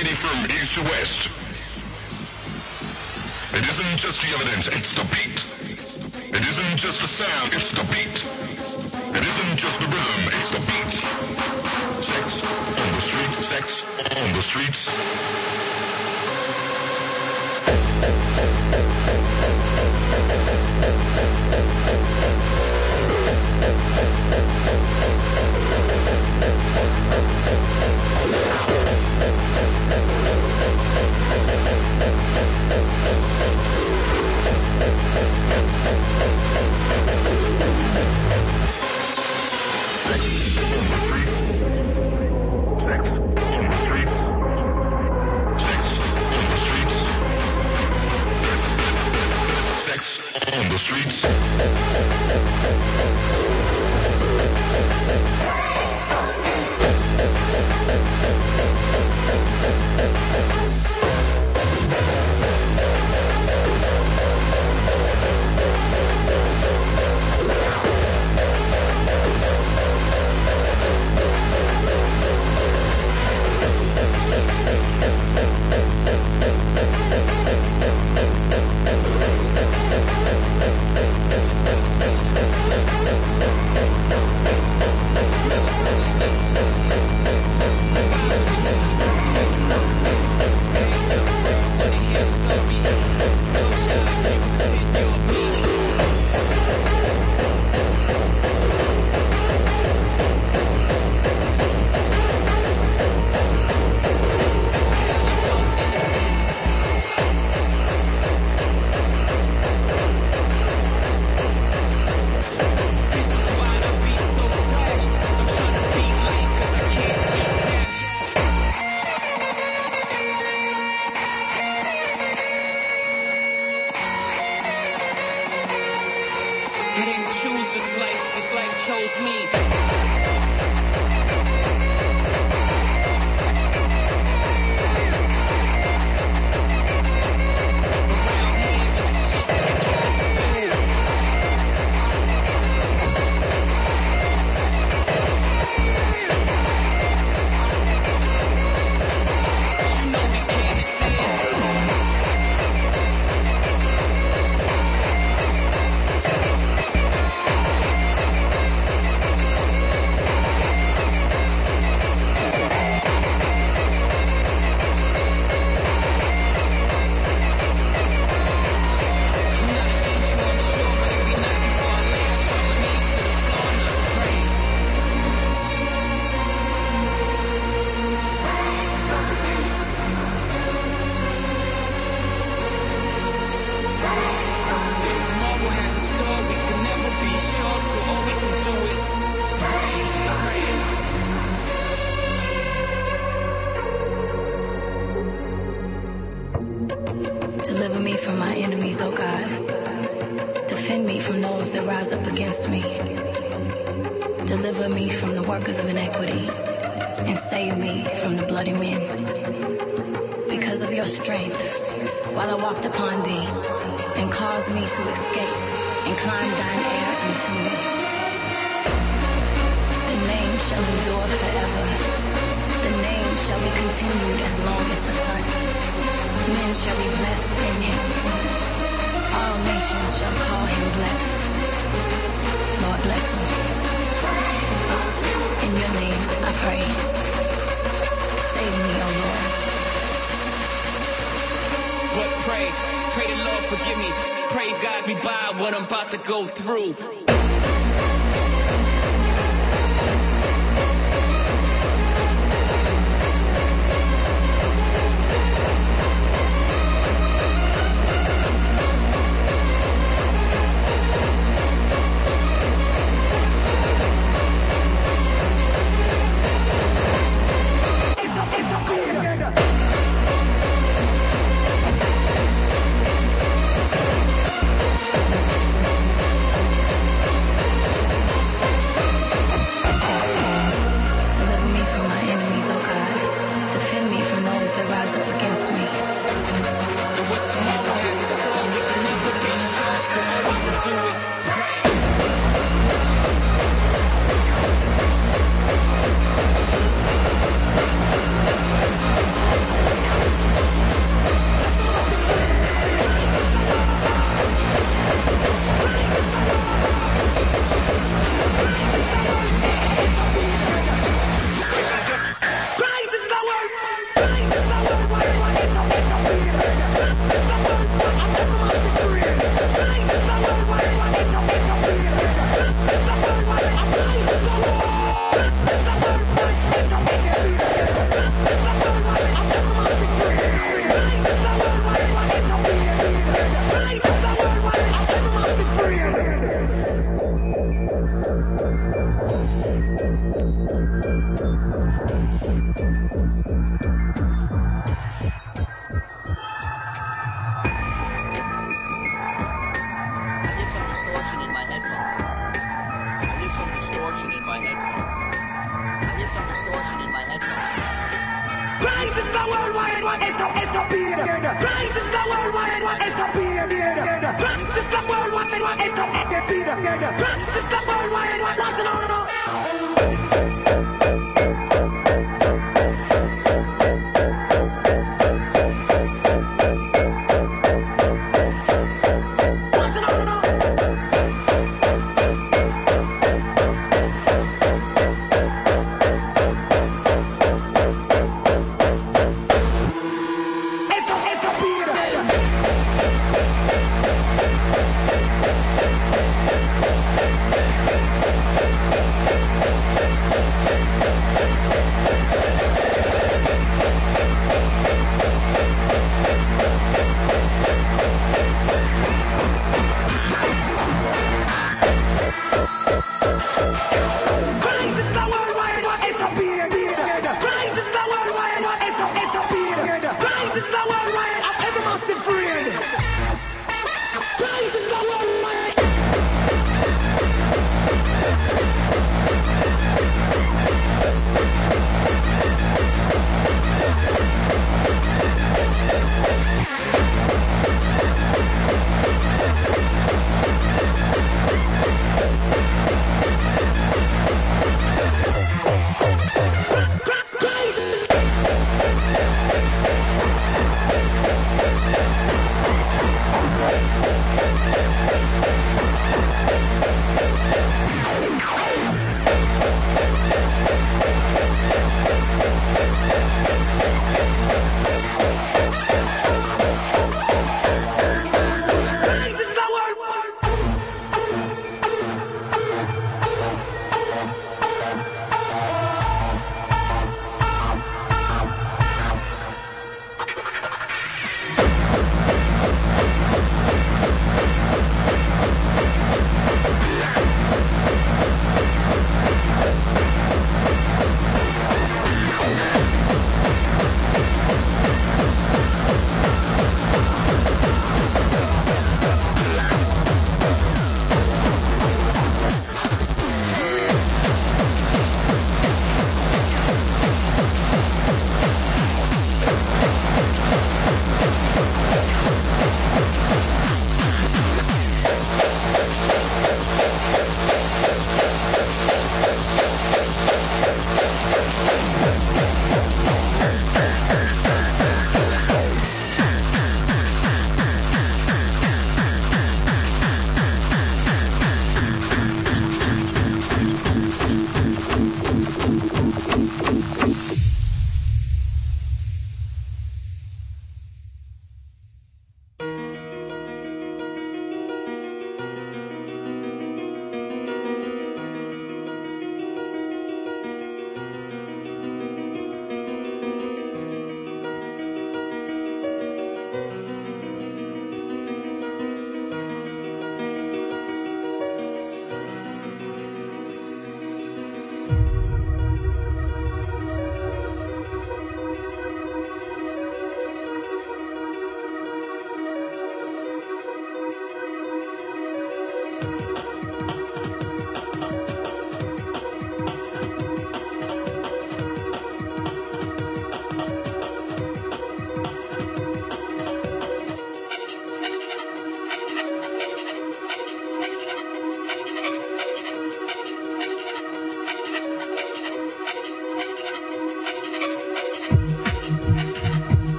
City from east to west. It isn't just the evidence, it's the beat. It isn't just the sound, it's the beat. It isn't just the rhythm, it's the beat. Sex on the streets, sex on the streets.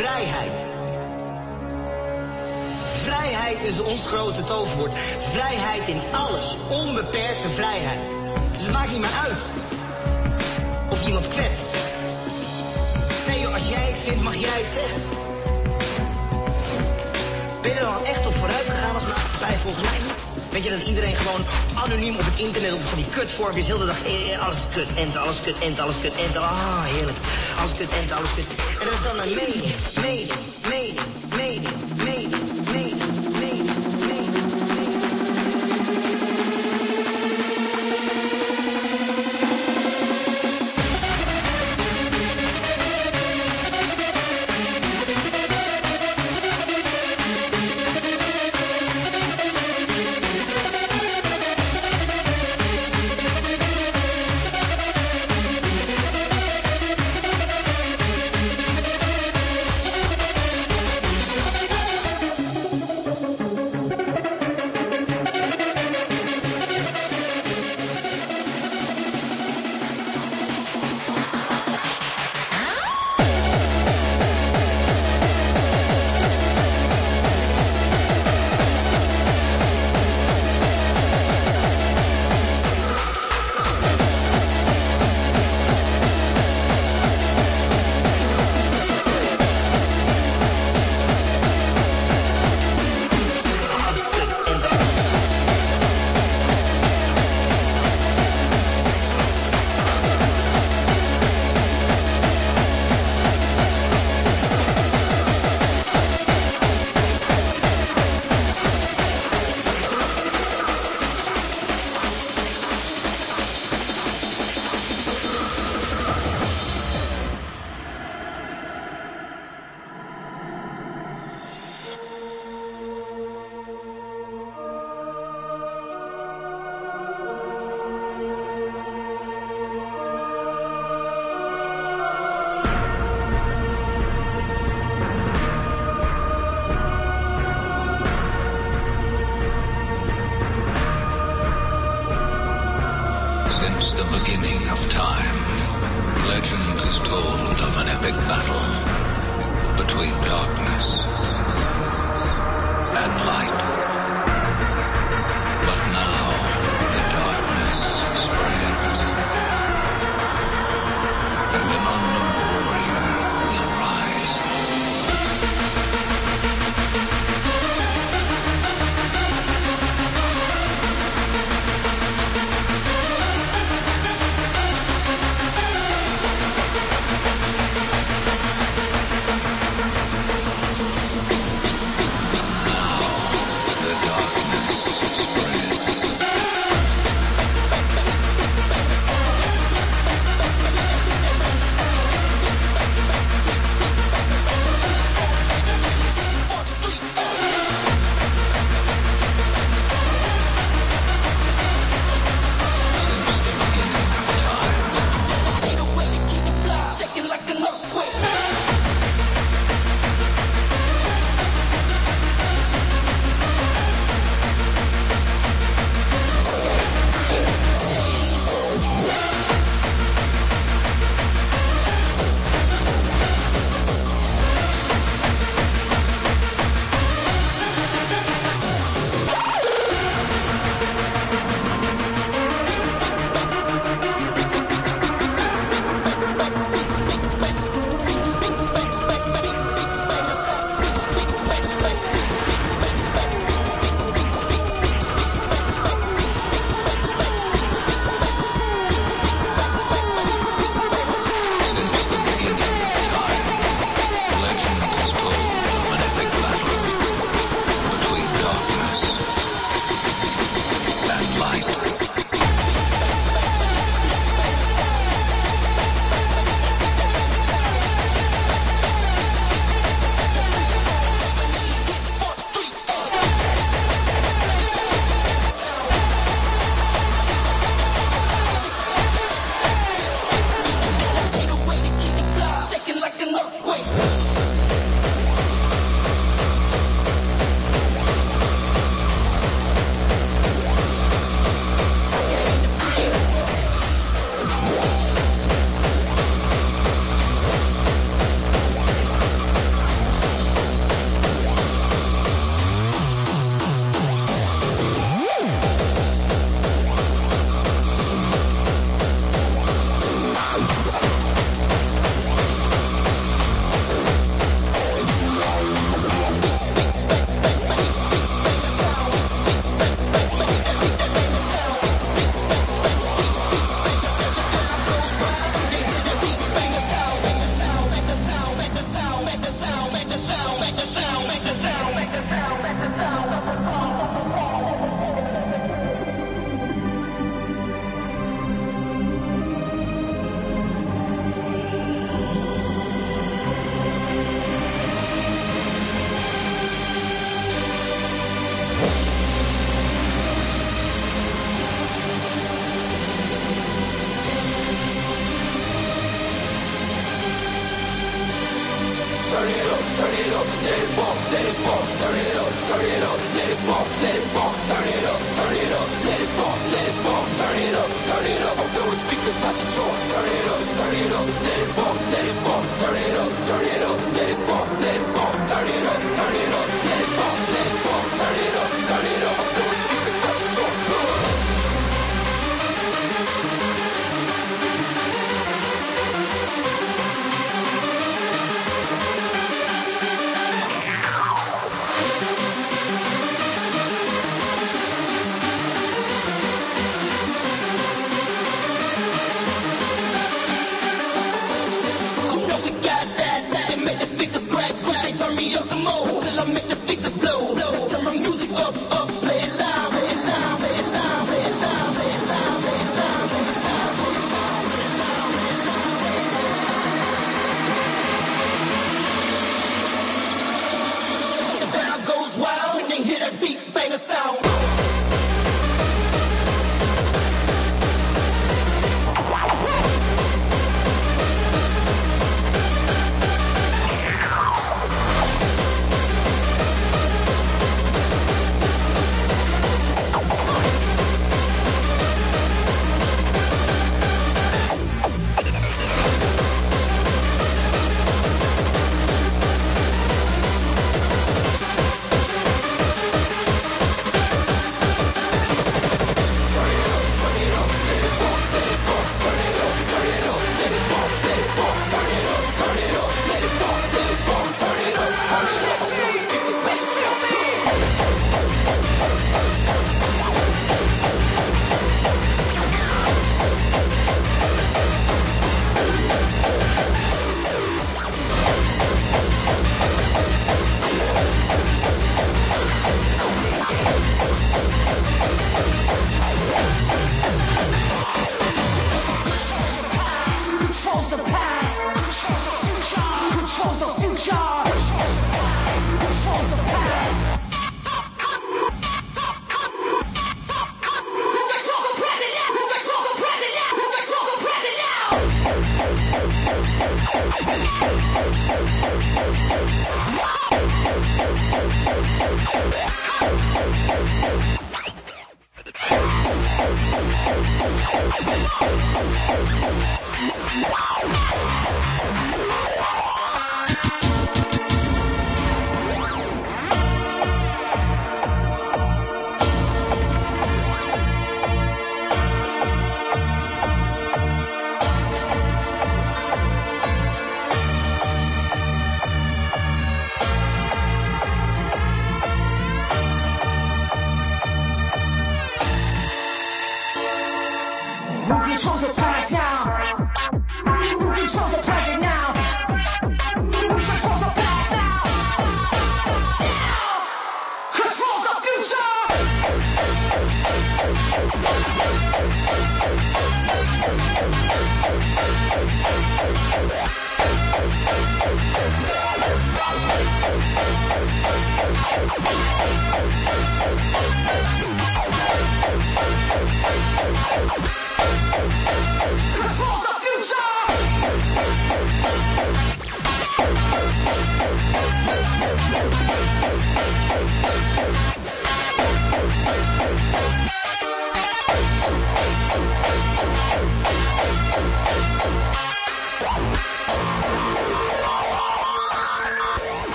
Vrijheid? Vrijheid is ons grote toverwoord. Vrijheid in alles. Onbeperkte vrijheid. Dus het maakt niet meer uit of iemand kwetst. Nee joh, als jij het vindt, mag jij het zeggen. Ben je dan echt op vooruit gegaan als maatschappij? Volgens mij. Weet je dat iedereen gewoon anoniem op het internet op van die kutvormpjes heel de dag eh, eh, alles kut, enter, alles kut, enter, alles kut, enter. Ah, heerlijk. Alles kut, enter, alles kut. En dat is dan een mening, mening, mening, mening, mening, mening,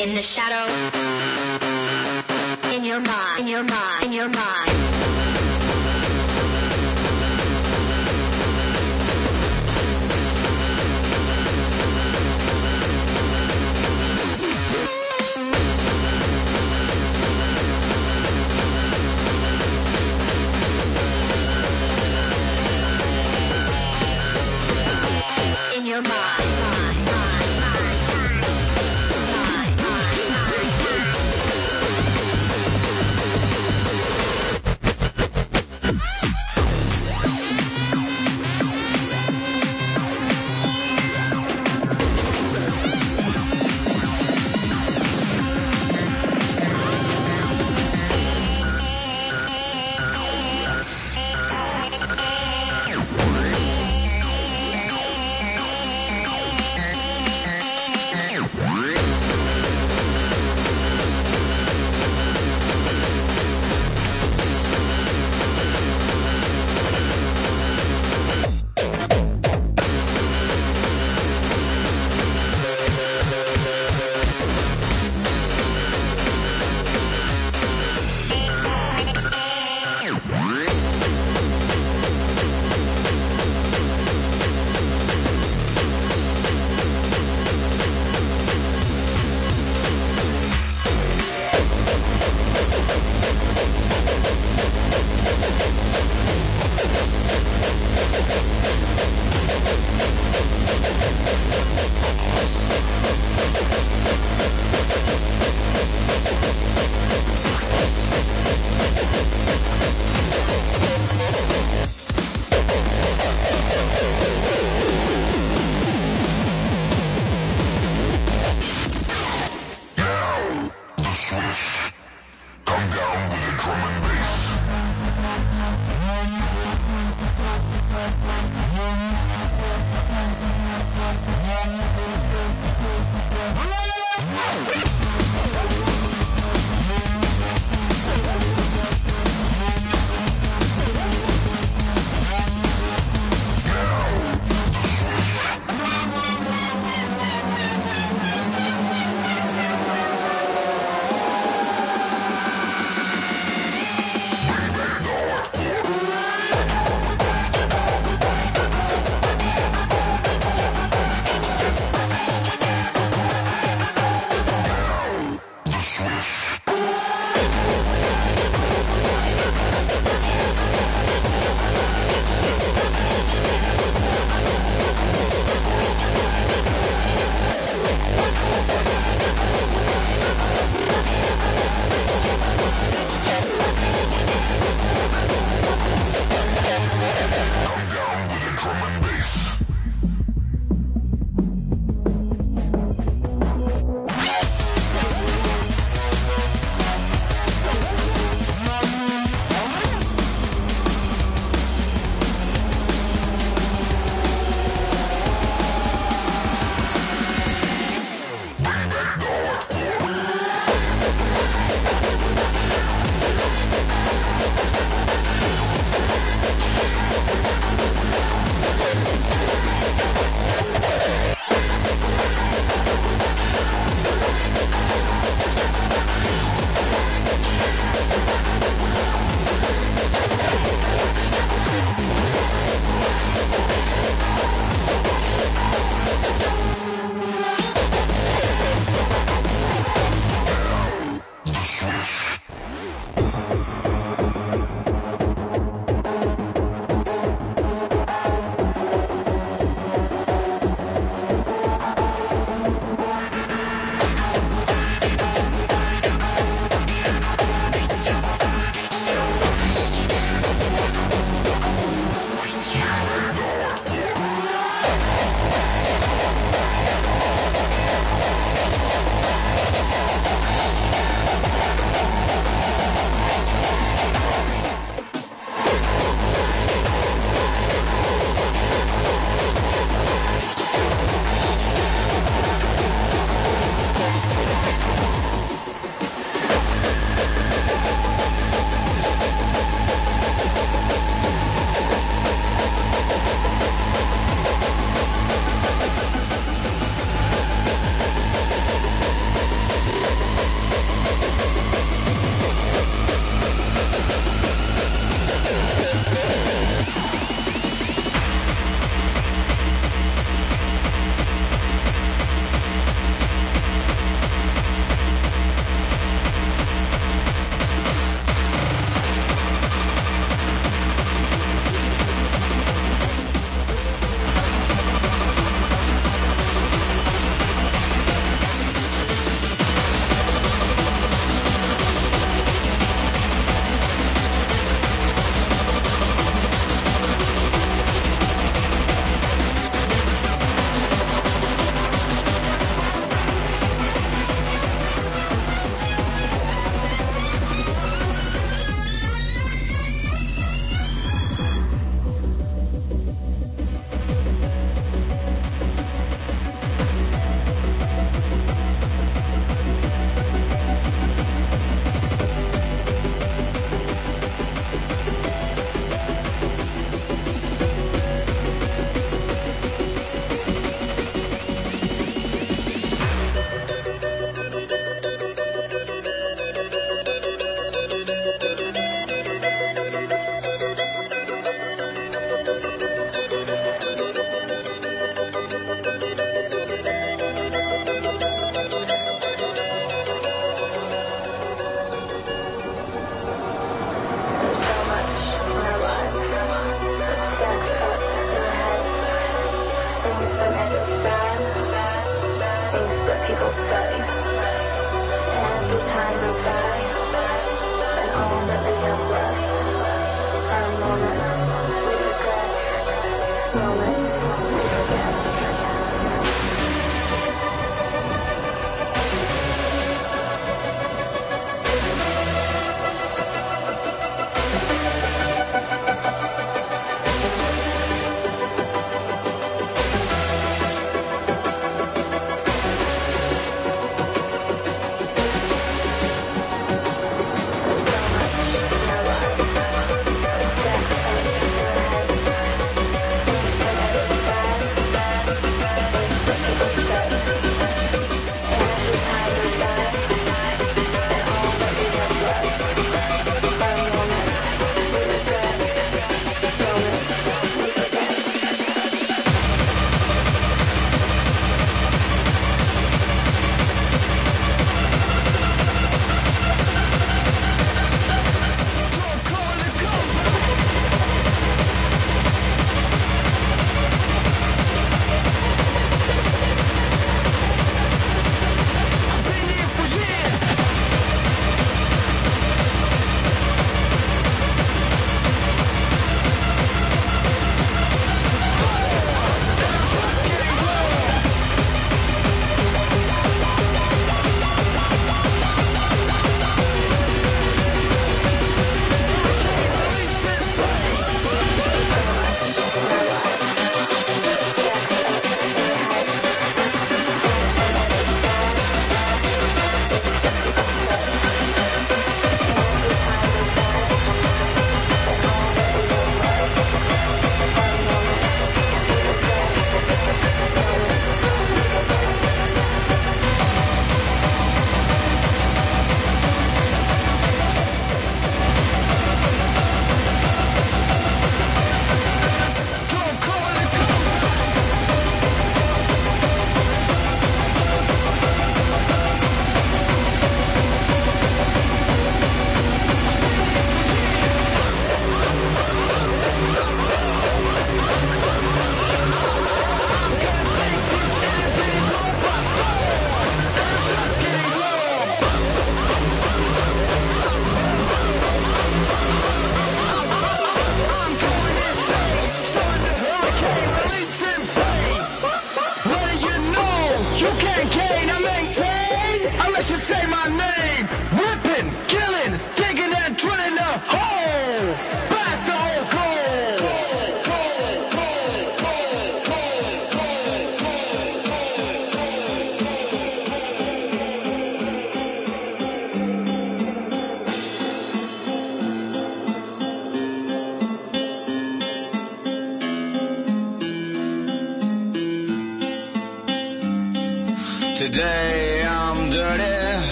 in the shadow. In your mind, in your mind, in your mind.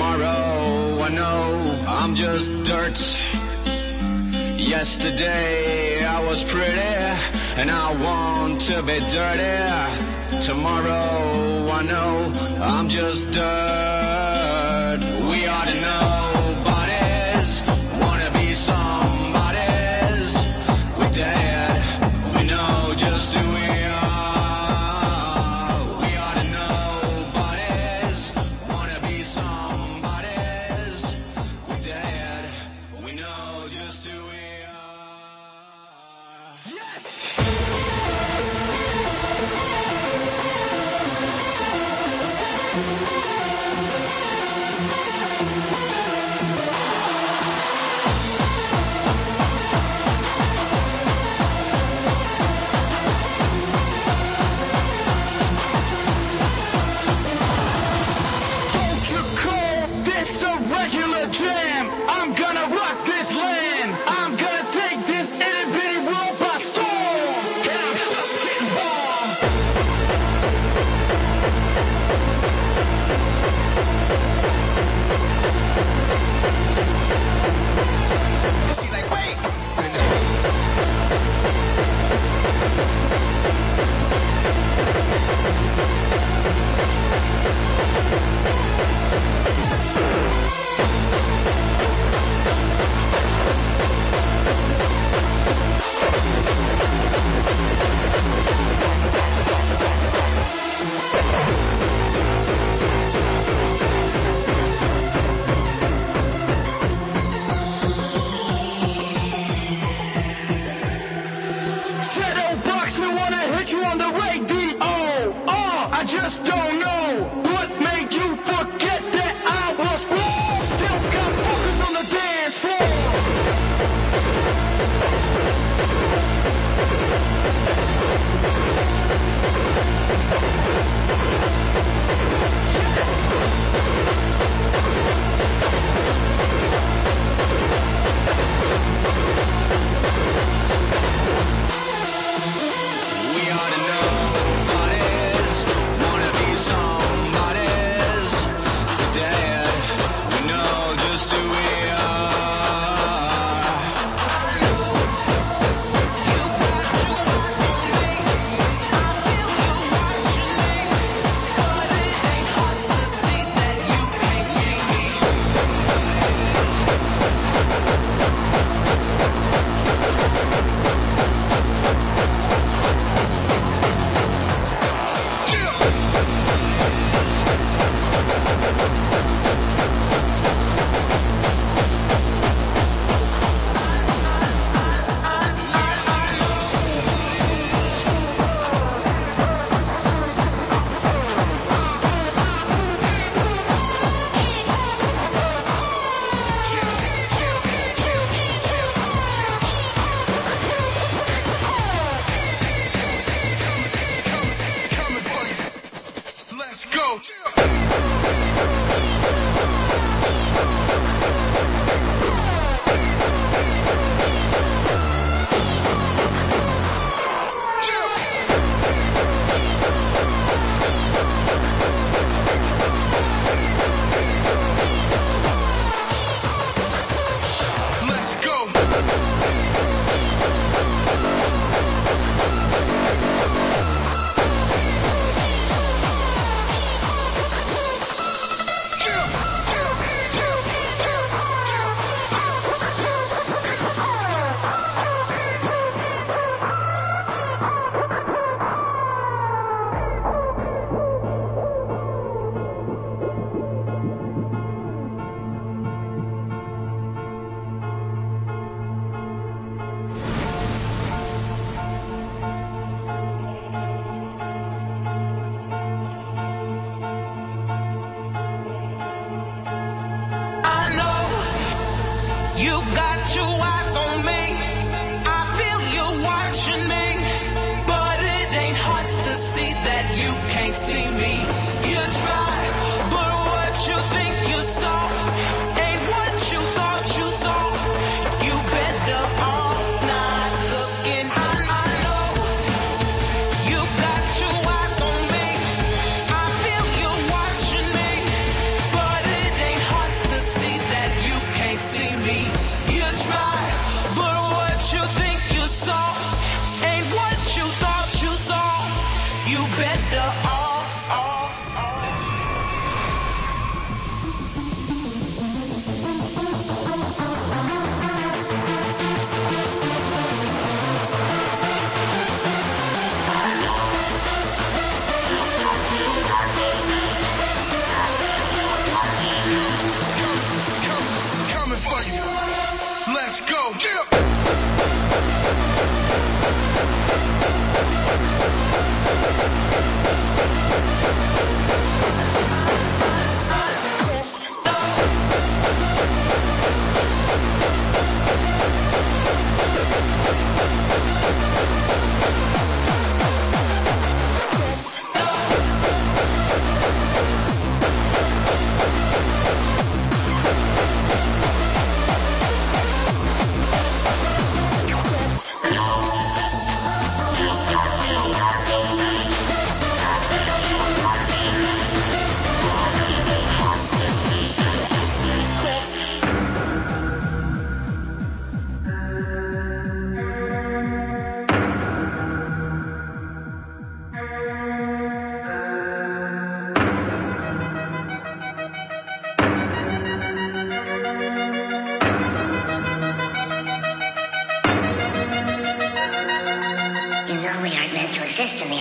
tomorrow. I know I'm just dirt. Yesterday I was pretty, and I want to be dirty. Tomorrow I know I'm just dirt.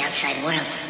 Outside world.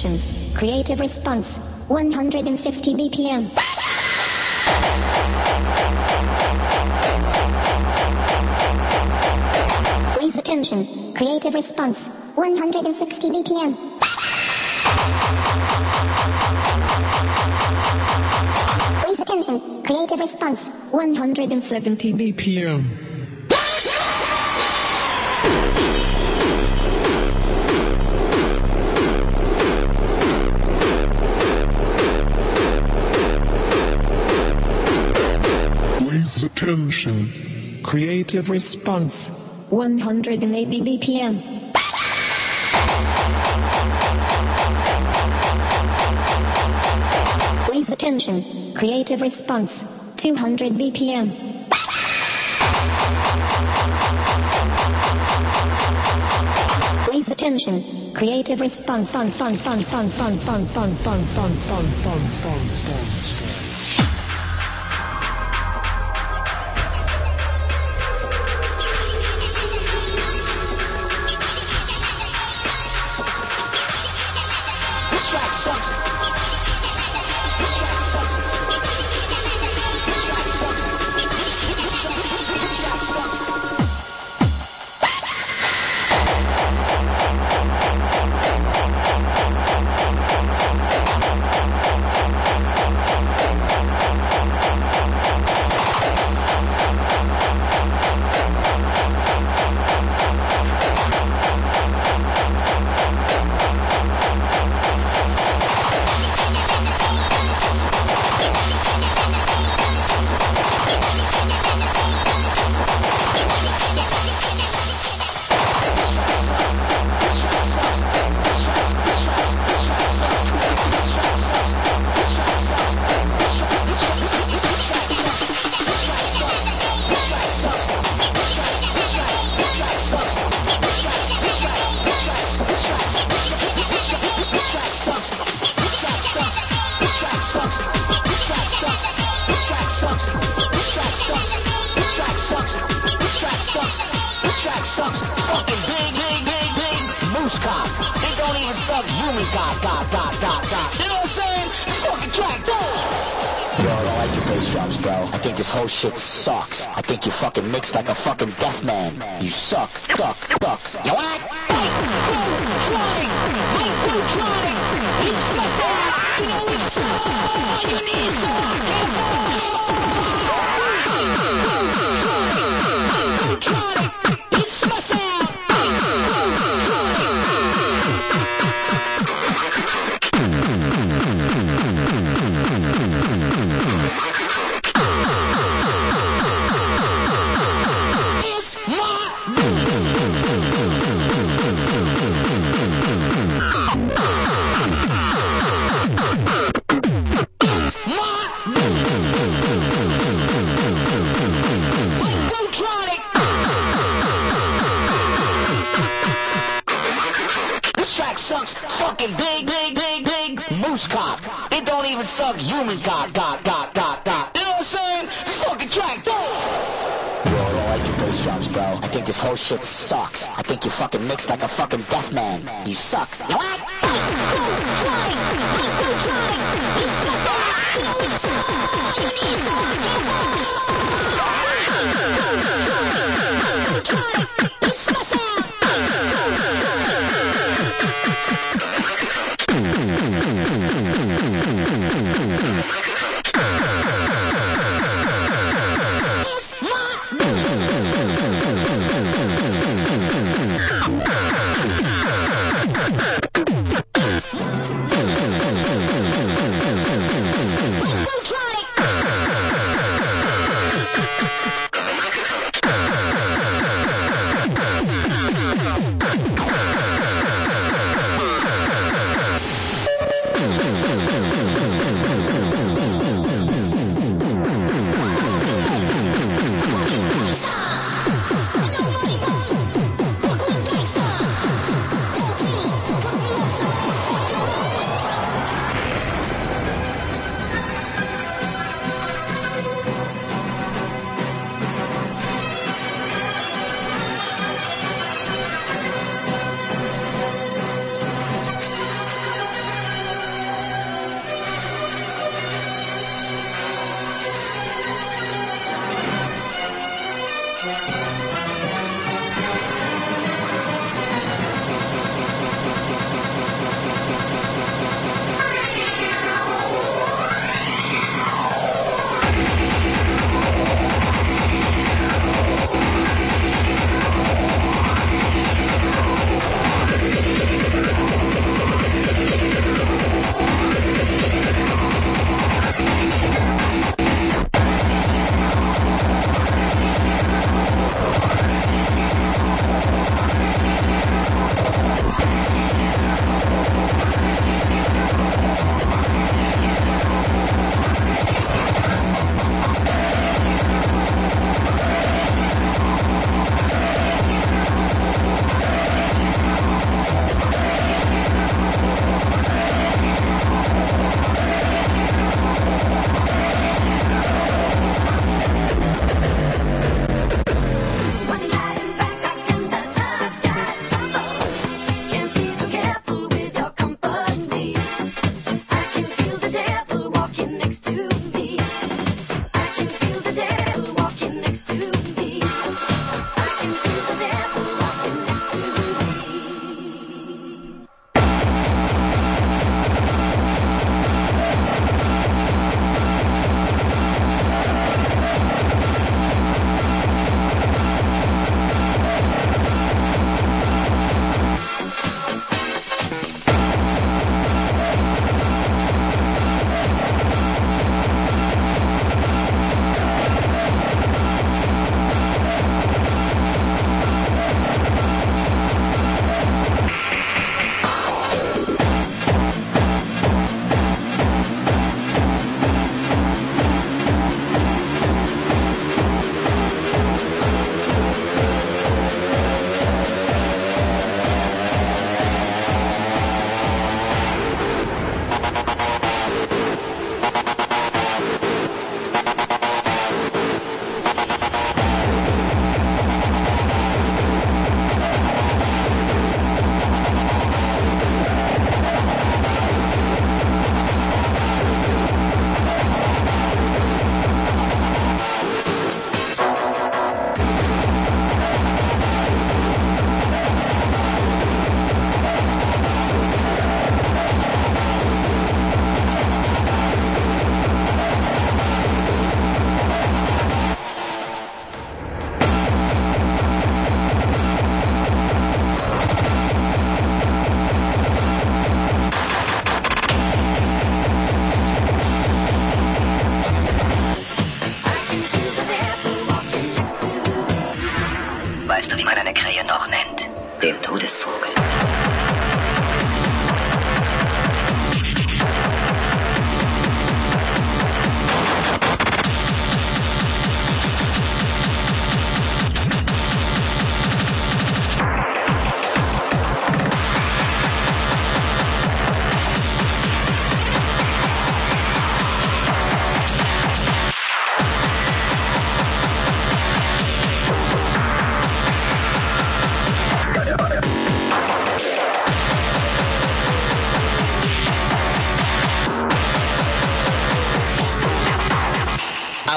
Attention. Creative Response, 150 BPM. Please attention. Creative response. 160 BPM. Please attention. Creative response. 170 BPM. Attention. Creative response. 180 BPM. Please attention. Creative response. 200 BPM. Please attention. Creative response. Fun, fun, fun, fun, fun, fun, fun, fun, fun, fun, fun, fun, fun, fun.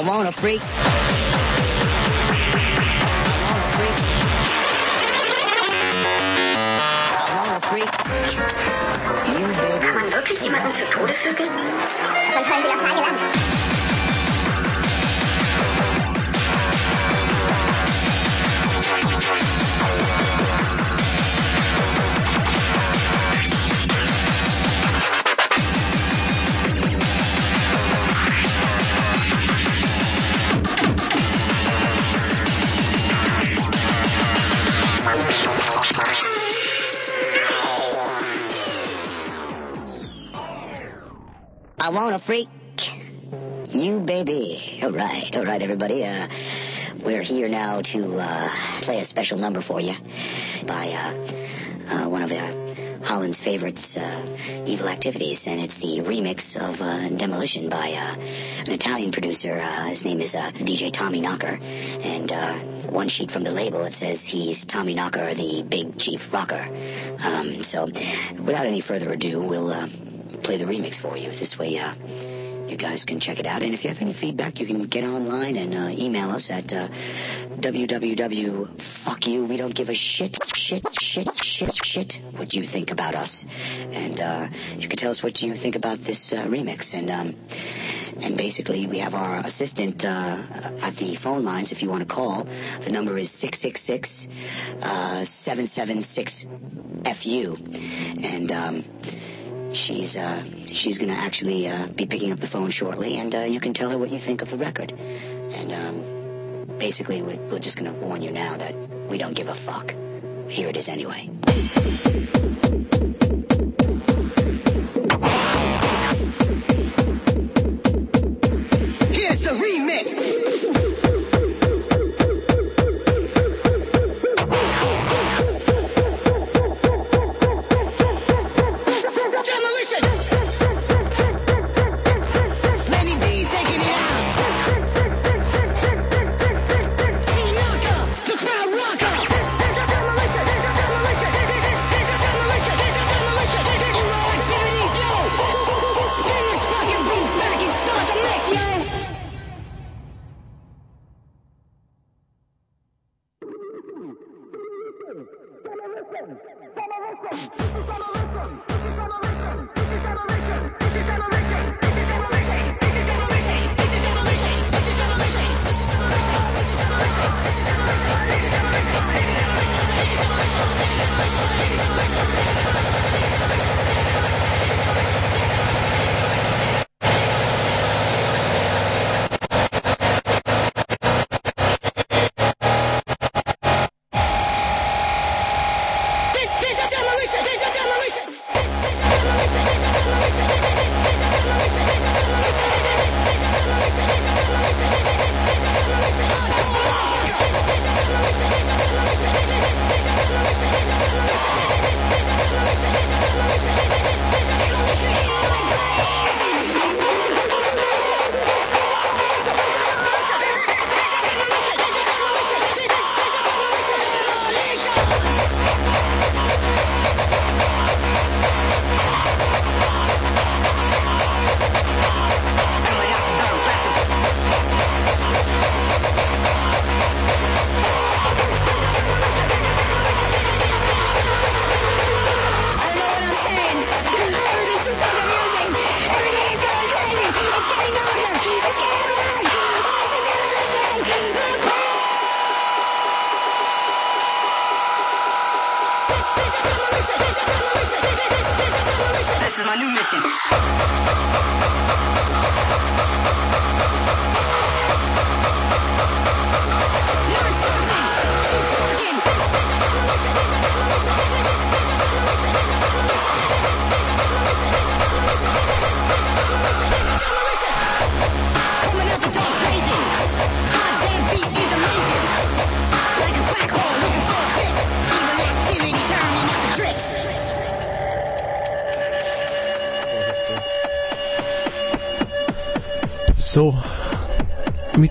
I want a freak. Kann man wirklich jemanden zu Tode vögeln? Freak. You baby. All right, all right, everybody. Uh, we're here now to uh, play a special number for you by uh, uh, one of Holland's favorites, uh, Evil Activities, and it's the remix of uh, Demolition by an Italian producer. His name is DJ Tommy Knocker, and one sheet from the label it says he's Tommy Knocker, the Big Chief Rocker. Um, so, without any further ado, we'll play the remix for you. This way, uh, guys can check it out. And if you have any feedback, you can get online and uh, email us at uh, www. Fuck you. We don't give a shit, shit, shit, shit, shit. What you think about us, and uh, you can tell us what you think about this uh, remix. And um, and basically, we have our assistant uh, at the phone lines. If you want to call, the number is six six six seven seven six fu, and. Um, She's uh, she's gonna actually uh, be picking up the phone shortly, and uh, you can tell her what you think of the record. And um, basically, we- we're just gonna warn you now that we don't give a fuck. Here it is anyway.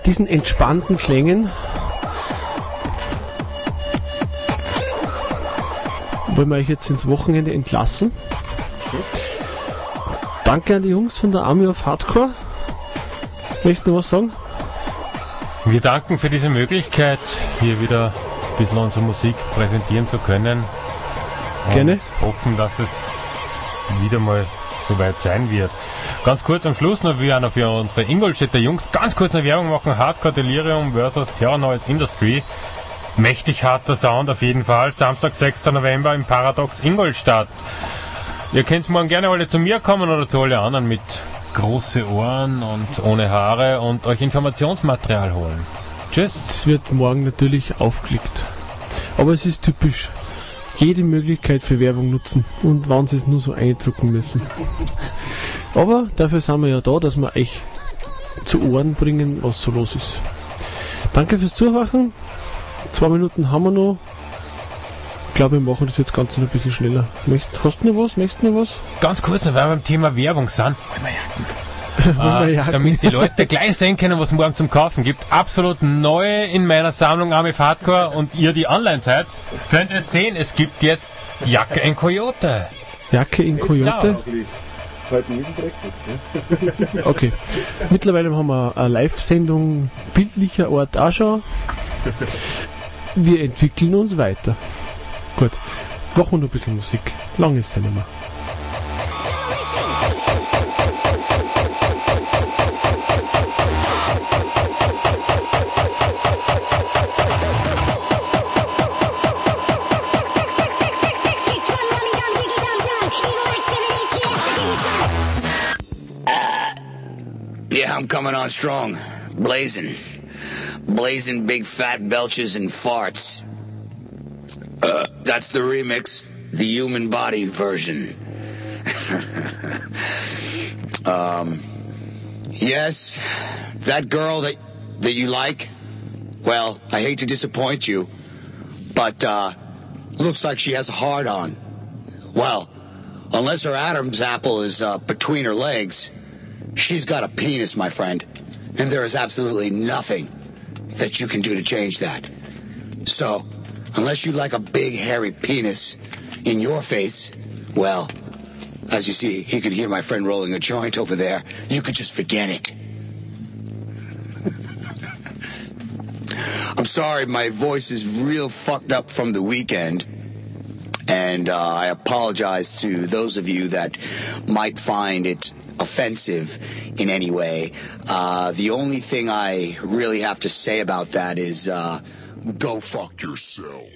Mit diesen entspannten Klängen wollen wir euch jetzt ins Wochenende entlassen. Danke an die Jungs von der Army of Hardcore. Möchtest du noch was sagen? Wir danken für diese Möglichkeit, hier wieder ein bisschen unsere Musik präsentieren zu können. Und Gerne. hoffen, dass es wieder mal soweit sein wird. Ganz kurz am Schluss noch, noch für unsere Ingolstädter Jungs ganz kurz eine Werbung machen. Hardcore Delirium versus Terror Noise Industry. Mächtig harter Sound auf jeden Fall. Samstag, 6. November im Paradox Ingolstadt. Ihr könnt morgen gerne alle zu mir kommen oder zu alle anderen mit große Ohren und ohne Haare und euch Informationsmaterial holen. Tschüss. Das wird morgen natürlich aufgelegt. Aber es ist typisch. Jede Möglichkeit für Werbung nutzen und wann sie es nur so eindrucken müssen. Aber dafür sind wir ja da, dass wir euch zu Ohren bringen, was so los ist. Danke fürs Zuhören. Zwei Minuten haben wir noch. Ich glaube, wir machen das jetzt ganz ein bisschen schneller. Möchtest, hast du noch was? Möchtest du noch was? Ganz kurz, noch, weil wir beim Thema Werbung sind. <laughs> Äh, damit die Leute gleich sehen können, was es morgen zum Kaufen gibt. Absolut neu in meiner Sammlung Army Hardcore und ihr, die online seid, könnt es sehen, es gibt jetzt Jacke in Coyote. Jacke in Coyote. <laughs> Okay. Mittlerweile haben wir eine Live-Sendung bildlicher Art auch schon. Wir entwickeln uns weiter. Gut. Machen wir noch ein bisschen Musik. Lang ist es nicht. I'm coming on strong. Blazing. Blazing big fat belches and farts. Uh, that's the remix, the human body version. <laughs> um, yes, that girl that, that you like, well, I hate to disappoint you, but, uh, looks like she has a hard on. Well, unless her Adam's apple is, uh, between her legs, She's got a penis, my friend, and there is absolutely nothing that you can do to change that. So, unless you like a big hairy penis in your face, well, as you see, you can hear my friend rolling a joint over there. You could just forget it. I'm sorry, my voice is real fucked up from the weekend. And uh, I apologize to those of you that might find it offensive in any way. Uh, the only thing I really have to say about that is uh, go fuck yourself.